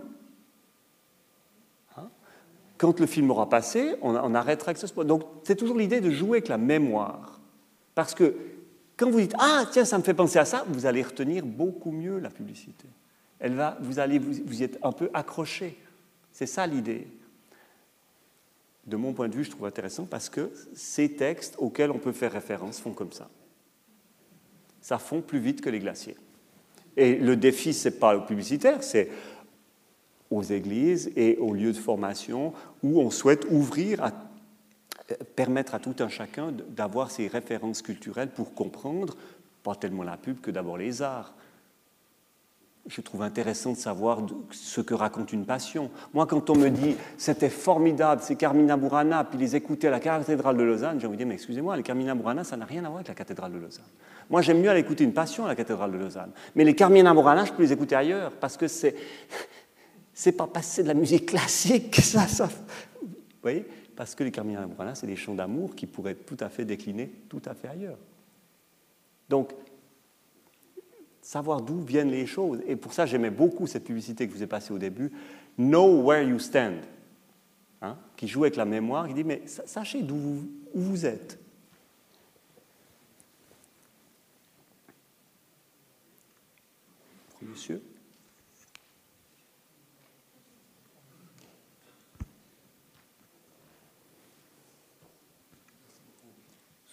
Hein? Quand le film aura passé, on, arrêtera avec ce spot. Donc c'est toujours l'idée de jouer avec la mémoire. Parce que quand vous dites Ah, tiens, ça me fait penser à ça, vous allez retenir beaucoup mieux la publicité. Elle va, vous allez vous, vous y êtes un peu accroché. C'est ça l'idée. De mon point de vue, je trouve intéressant parce que ces textes auxquels on peut faire référence font comme ça. Ça fond plus vite que les glaciers. Et le défi, ce n'est pas au publicitaire, c'est aux églises et aux lieux de formation où on souhaite ouvrir à permettre à tout un chacun d'avoir ses références culturelles pour comprendre, pas tellement la pub que d'abord les arts. Je trouve intéressant de savoir ce que raconte une passion. Moi, quand on me dit c'était formidable, c'est Carmina Burana, puis les écouter à la cathédrale de Lausanne, j'ai envie de dire mais excusez-moi, les Carmina Burana, ça n'a rien à voir avec la cathédrale de Lausanne. Moi, j'aime mieux aller écouter une passion à la cathédrale de Lausanne. Mais les Carmina Burana, je peux les écouter ailleurs parce que c'est c'est pas passer de la musique classique, ça, ça. Vous voyez? Parce que les Carmina Burana, c'est des chants d'amour qui pourraient tout à fait déclinés tout à fait ailleurs. Donc, savoir d'où viennent les choses. Et pour ça, j'aimais beaucoup cette publicité que je vous ai passée au début, Know where you stand, hein, qui joue avec la mémoire, qui dit, mais sachez d'où vous, où vous êtes. Monsieur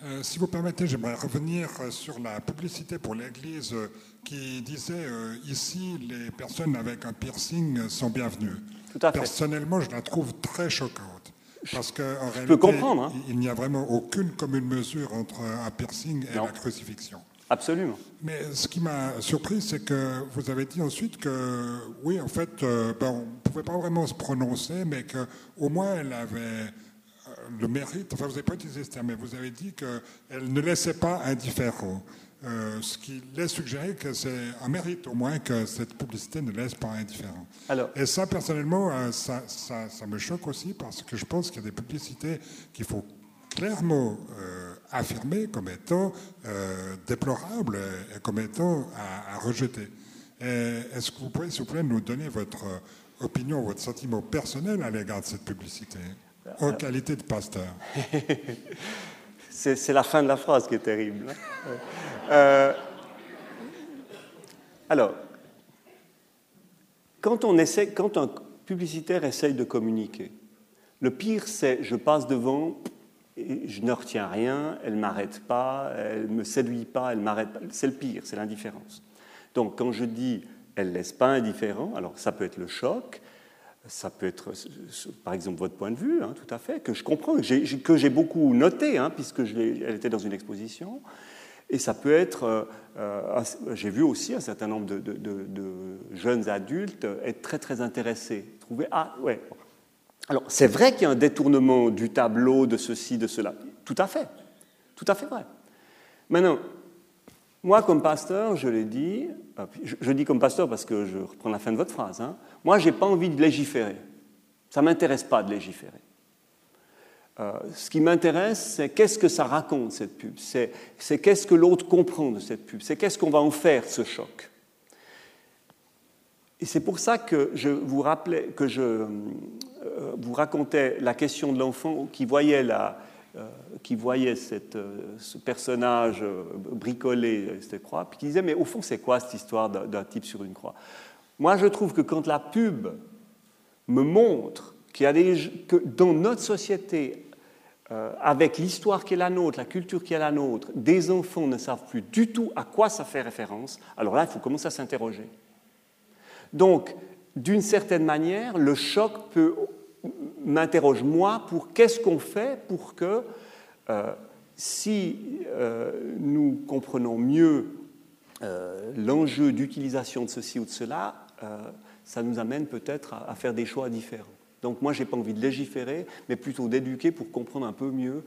Euh, si vous permettez, j'aimerais revenir euh, sur la publicité pour l'Église euh, qui disait ici les personnes avec un piercing sont bienvenues. Personnellement, je la trouve très choquante. Parce qu'en réalité, hein. il n'y a vraiment aucune commune mesure entre un piercing et la crucifixion. Absolument. Mais ce qui m'a surpris, c'est que vous avez dit ensuite que, oui, en fait, ben, on ne pouvait pas vraiment se prononcer, mais qu'au moins elle avait le mérite, enfin vous n'avez pas utilisé ce terme, mais vous avez dit qu'elle ne laissait pas indifférent. Euh, ce qui laisse suggérer que c'est un mérite au moins que cette publicité ne laisse pas indifférent. Alors, Et ça, personnellement, euh, ça, ça, me choque aussi parce que je pense qu'il y a des publicités qu'il faut clairement euh, affirmer comme étant déplorables et comme étant à, à rejeter. Est-ce que vous pouvez, s'il vous plaît, nous donner votre opinion, votre sentiment personnel à l'égard de cette publicité en qualité de pasteur? c'est la fin de la phrase qui est terrible. Hein. Euh, alors, quand, on essaie, quand un publicitaire essaye de communiquer, le pire c'est je passe devant, et je ne retiens rien, elle ne m'arrête pas, elle ne me séduit pas, elle m'arrête pas. C'est le pire, c'est l'indifférence. Donc quand je dis elle ne laisse pas indifférent, alors ça peut être le choc, ça peut être, par exemple, votre point de vue, hein, tout à fait, que je comprends, que j'ai beaucoup noté, hein, puisque je elle était dans une exposition. Et ça peut être, euh, euh, j'ai vu aussi un certain nombre de, jeunes adultes être très très intéressés, trouver ah ouais. Alors c'est vrai qu'il y a un détournement du tableau de ceci, de cela, tout à fait, tout à fait vrai. Maintenant, moi, comme pasteur, je l'ai dit, euh, je, dis comme pasteur parce que je reprends la fin de votre phrase, hein, moi, je n'ai pas envie de légiférer. Ça ne m'intéresse pas de légiférer. Euh, ce qui m'intéresse, c'est qu'est-ce que ça raconte, cette pub? C'est qu'est-ce que l'autre comprend de cette pub? C'est qu'est-ce qu'on va en faire, ce choc? Et c'est pour ça que je vous euh, racontais la question de l'enfant qui voyait euh, cette, ce personnage euh, bricoler cette croix, puis qui disait, mais au fond, c'est quoi cette histoire d'un type sur une croix? Moi, je trouve que quand la pub me montre qu'il y a des, que dans notre société, avec l'histoire qui est la nôtre, la culture qui est la nôtre, des enfants ne savent plus du tout à quoi ça fait référence, alors là, il faut commencer à s'interroger. Donc, d'une certaine manière, le choc peut m'interroge moi pour qu'est-ce qu'on fait pour que euh, si euh, nous comprenons mieux euh, l'enjeu d'utilisation de ceci ou de cela, ça nous amène peut-être à, faire des choix différents. Donc moi, je n'ai pas envie de légiférer, mais plutôt d'éduquer pour comprendre un peu mieux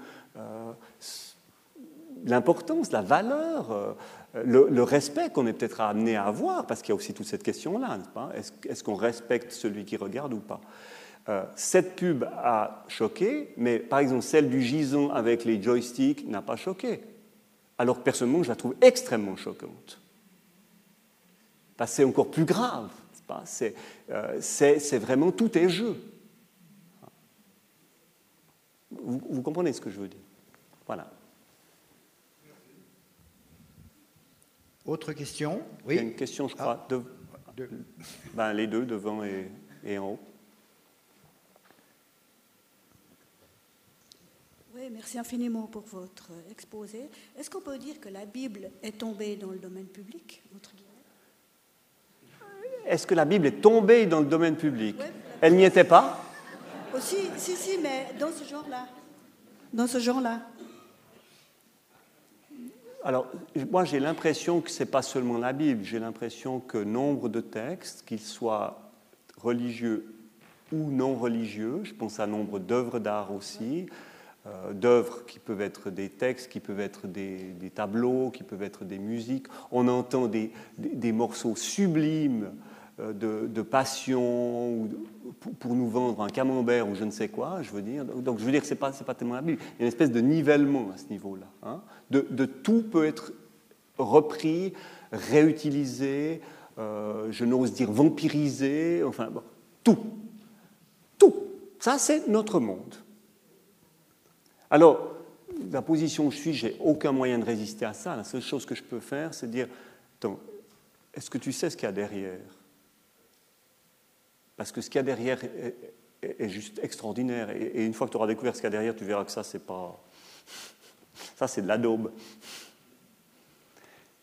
l'importance, la valeur, le, respect qu'on est peut-être amené à avoir, parce qu'il y a aussi toute cette question-là, Est-ce qu'on respecte celui qui regarde ou pas? Euh, cette pub a choqué, mais par exemple celle du gison avec les joysticks n'a pas choqué. Alors que personnellement, je la trouve extrêmement choquante. Parce que c'est encore plus grave. Euh, c'est vraiment tout est jeu. Vous, comprenez ce que je veux dire? Voilà. Autre question? Oui. Il y a une question, je crois. Ah. Ben, les deux, devant et en haut. merci infiniment pour votre exposé. Est-ce qu'on peut dire que la Bible est tombée dans le domaine public Est-ce que la Bible est tombée dans le domaine public Elle n'y était pas Aussi, si, si, mais dans ce genre-là. Dans ce genre-là. Alors, moi, j'ai l'impression que ce n'est pas seulement la Bible. J'ai l'impression que nombre de textes, qu'ils soient religieux ou non religieux, je pense à nombre d'œuvres d'art aussi, euh, d'œuvres qui peuvent être des textes, qui peuvent être des, tableaux, qui peuvent être des musiques. On entend des, morceaux sublimes euh, de, passion pour, nous vendre un camembert ou je ne sais quoi, je veux dire. Donc je veux dire que ce n'est pas, pas tellement la Bible. Il y a une espèce de nivellement à ce niveau-là. Hein. De, tout peut être repris, réutilisé, euh, je n'ose dire vampirisé, enfin tout. Tout. Ça, c'est notre monde. Alors, la position où je suis, j'ai aucun moyen de résister à ça. La seule chose que je peux faire, c'est dire est-ce que tu sais ce qu'il y a derrière? Parce que ce qu'il y a derrière est, juste extraordinaire. Et, une fois que tu auras découvert ce qu'il y a derrière, tu verras que ça, c'est pas. Ça, c'est de la daube.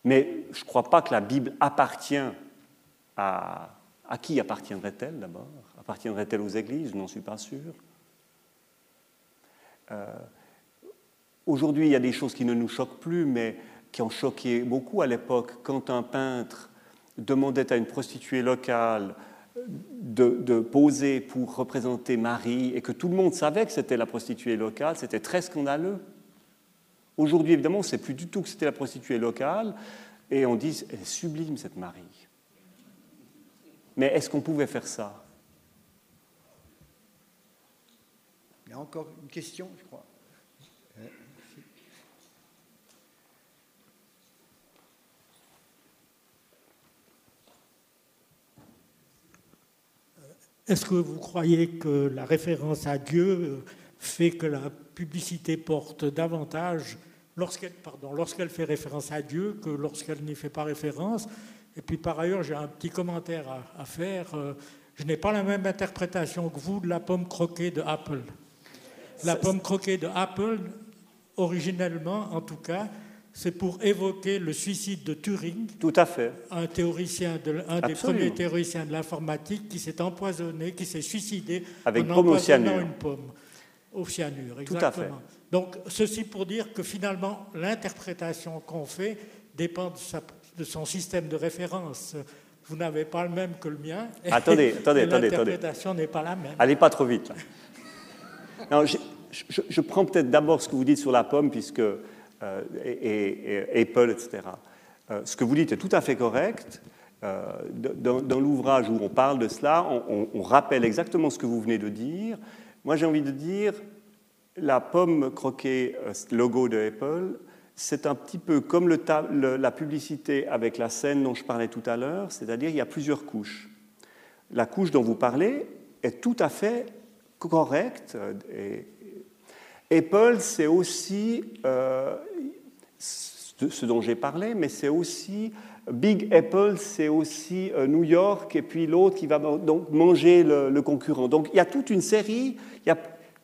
Mais je ne crois pas que la Bible appartient à. À qui appartiendrait-elle d'abord? Appartiendrait-elle aux églises? Je n'en suis pas sûr. Euh, Aujourd'hui, il y a des choses qui ne nous choquent plus, mais qui ont choqué beaucoup à l'époque. Quand un peintre demandait à une prostituée locale de, poser pour représenter Marie et que tout le monde savait que c'était la prostituée locale, c'était très scandaleux. Aujourd'hui, évidemment, on ne sait plus du tout que c'était la prostituée locale et on dit elle est sublime cette Marie. Mais est-ce qu'on pouvait faire ça? Il y a encore une question, je crois. Est-ce que vous croyez que la référence à Dieu euh, fait que la publicité porte davantage lorsqu'elle lorsqu'elle fait référence à Dieu que lorsqu'elle n'y fait pas référence? Et puis par ailleurs, j'ai un petit commentaire à, faire. Euh, je n'ai pas la même interprétation que vous de la pomme croquée de Apple. La pomme croquée de Apple, originellement en tout cas, c'est pour évoquer le suicide de Turing. Tout à fait. Un théoricien, de, un des premiers théoriciens de l'informatique qui s'est empoisonné, qui s'est suicidé Avec en empoisonnant une pomme au cyanure. Exactement. Tout à fait. Donc, ceci pour dire que finalement, l'interprétation qu'on fait dépend de, son système de référence. Vous n'avez pas le même que le mien. Attendez, attendez, attendez. L'interprétation n'est pas la même. Allez pas trop vite. Non, je, je prends peut-être d'abord ce que vous dites sur la pomme, puisque euh, et, Apple, etc. Euh, ce que vous dites est tout à fait correct. Euh, dans, l'ouvrage où on parle de cela, on, rappelle exactement ce que vous venez de dire. Moi, j'ai envie de dire, la pomme croquée, logo de Apple, c'est un petit peu comme la publicité avec la scène dont je parlais tout à l'heure, c'est-à-dire il y a plusieurs couches. La couche dont vous parlez est tout à fait correcte et, Apple, c'est aussi euh, ce dont j'ai parlé, mais c'est aussi Big Apple, c'est aussi euh, New York, et puis l'autre qui va donc manger le, concurrent. Donc il y a toute une série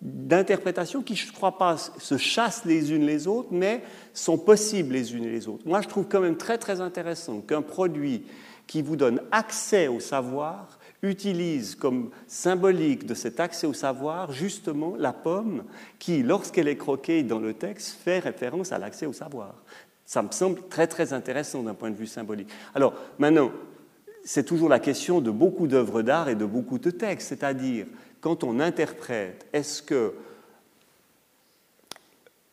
d'interprétations qui, je ne crois pas, se chassent les unes les autres, mais sont possibles les unes les autres. Moi, je trouve quand même très très intéressant qu'un produit qui vous donne accès au savoir utilise comme symbolique de cet accès au savoir justement la pomme qui, lorsqu'elle est croquée dans le texte, fait référence à l'accès au savoir. Ça me semble très très intéressant d'un point de vue symbolique. Alors maintenant, c'est toujours la question de beaucoup d'œuvres d'art et de beaucoup de textes, c'est-à-dire quand on interprète, est-ce que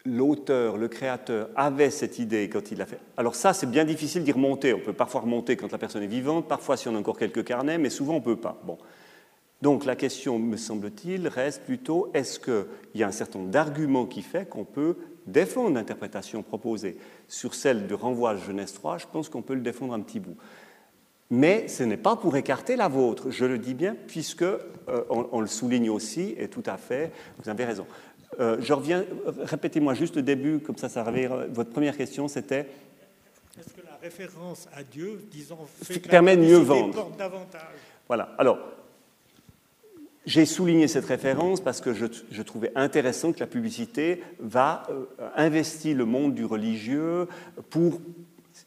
l'auteur, le créateur avait cette idée quand il l'a fait Alors ça, c'est bien difficile d'y remonter. On peut parfois remonter quand la personne est vivante, parfois si on a encore quelques carnets, mais souvent on ne peut pas. Bon. Donc la question, me semble-t-il, reste plutôt est-ce qu'il y a un certain nombre d'arguments qui fait qu'on peut défendre l'interprétation proposée? Sur celle de renvoi à Genèse 3, je pense qu'on peut le défendre un petit bout. Mais ce n'est pas pour écarter la vôtre, je le dis bien, puisque euh, on, le souligne aussi, et tout à fait, vous avez raison. Euh, je reviens, répétez-moi juste le début, comme ça, ça revient. Votre première question, c'était Est-ce que la référence à Dieu, disons, fait permet de mieux vendre davantage Voilà. Alors, j'ai souligné cette référence parce que je, trouvais intéressant que la publicité va euh, investir le monde du religieux pour.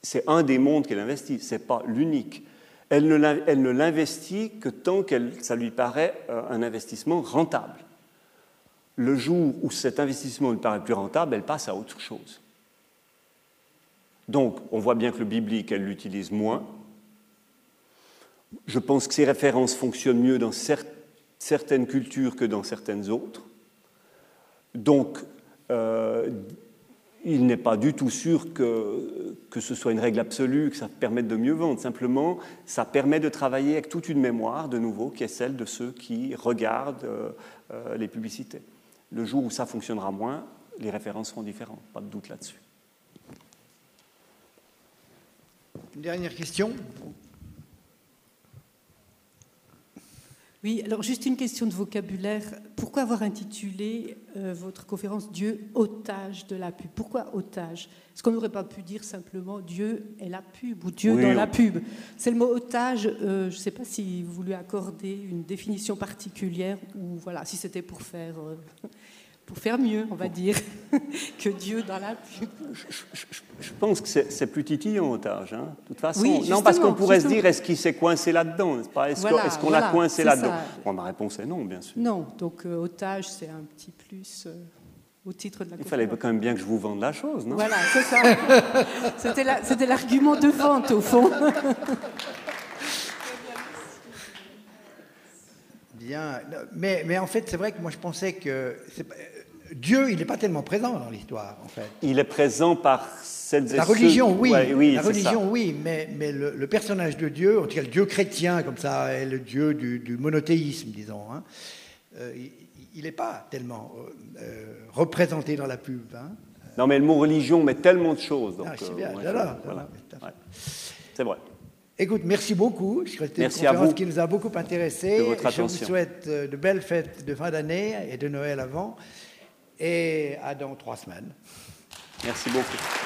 C'est un des mondes qu'elle investit, ce n'est pas l'unique. Elle ne l'investit que tant que ça lui paraît euh, un investissement rentable. Le jour où cet investissement lui paraît plus rentable, elle passe à autre chose. Donc, on voit bien que le biblique, elle l'utilise moins. Je pense que ces références fonctionnent mieux dans certaines cultures que dans certaines autres. Donc, euh, il n'est pas du tout sûr que, que, ce soit une règle absolue, que ça permette de mieux vendre. Simplement, ça permet de travailler avec toute une mémoire, de nouveau, qui est celle de ceux qui regardent euh, euh, les publicités. Le jour où ça fonctionnera moins, les références seront différentes, pas de doute là-dessus. Une dernière question Oui, alors juste une question de vocabulaire. Pourquoi avoir intitulé euh, votre conférence Dieu otage de la pub? Pourquoi otage? Est-ce qu'on n'aurait pas pu dire simplement Dieu est la pub ou Dieu dans la pub? C'est le mot otage. Euh, je ne sais pas si vous lui accordez une définition particulière ou voilà, si c'était pour faire. Euh, pour faire mieux, on va dire, que Dieu dans la pub. Je, pense que c'est plus titillant otage, hein, de toute façon. non, parce qu'on pourrait se dire, est-ce qu'il s'est coincé là-dedans Est-ce qu'on l'a coincé là-dedans? bon, Ma réponse est non, bien sûr. Non, donc euh, otage, c'est un petit plus euh, au titre de la Il fallait quand même bien que je vous vende la chose, non? Voilà, c'est ça. C'était l'argument de vente, au fond. Bien, mais, mais en fait, c'est vrai que moi je pensais que Dieu, il n'est pas tellement présent dans l'histoire, en fait. Il est présent par celles et La religion, oui. oui la religion, oui, mais, mais le, personnage de Dieu, en tout cas le Dieu chrétien, comme ça, est le Dieu du, monothéisme, disons. Hein, euh, il n'est pas tellement euh, euh, représenté dans la pub. Hein. Non, mais le mot religion met tellement de choses. Ah, c'est bien, C'est vrai. Écoute, merci beaucoup. C'était une conférence qui nous a beaucoup intéressés. Je vous souhaite de belles fêtes de fin d'année et de Noël avant et à dans trois semaines. Merci beaucoup.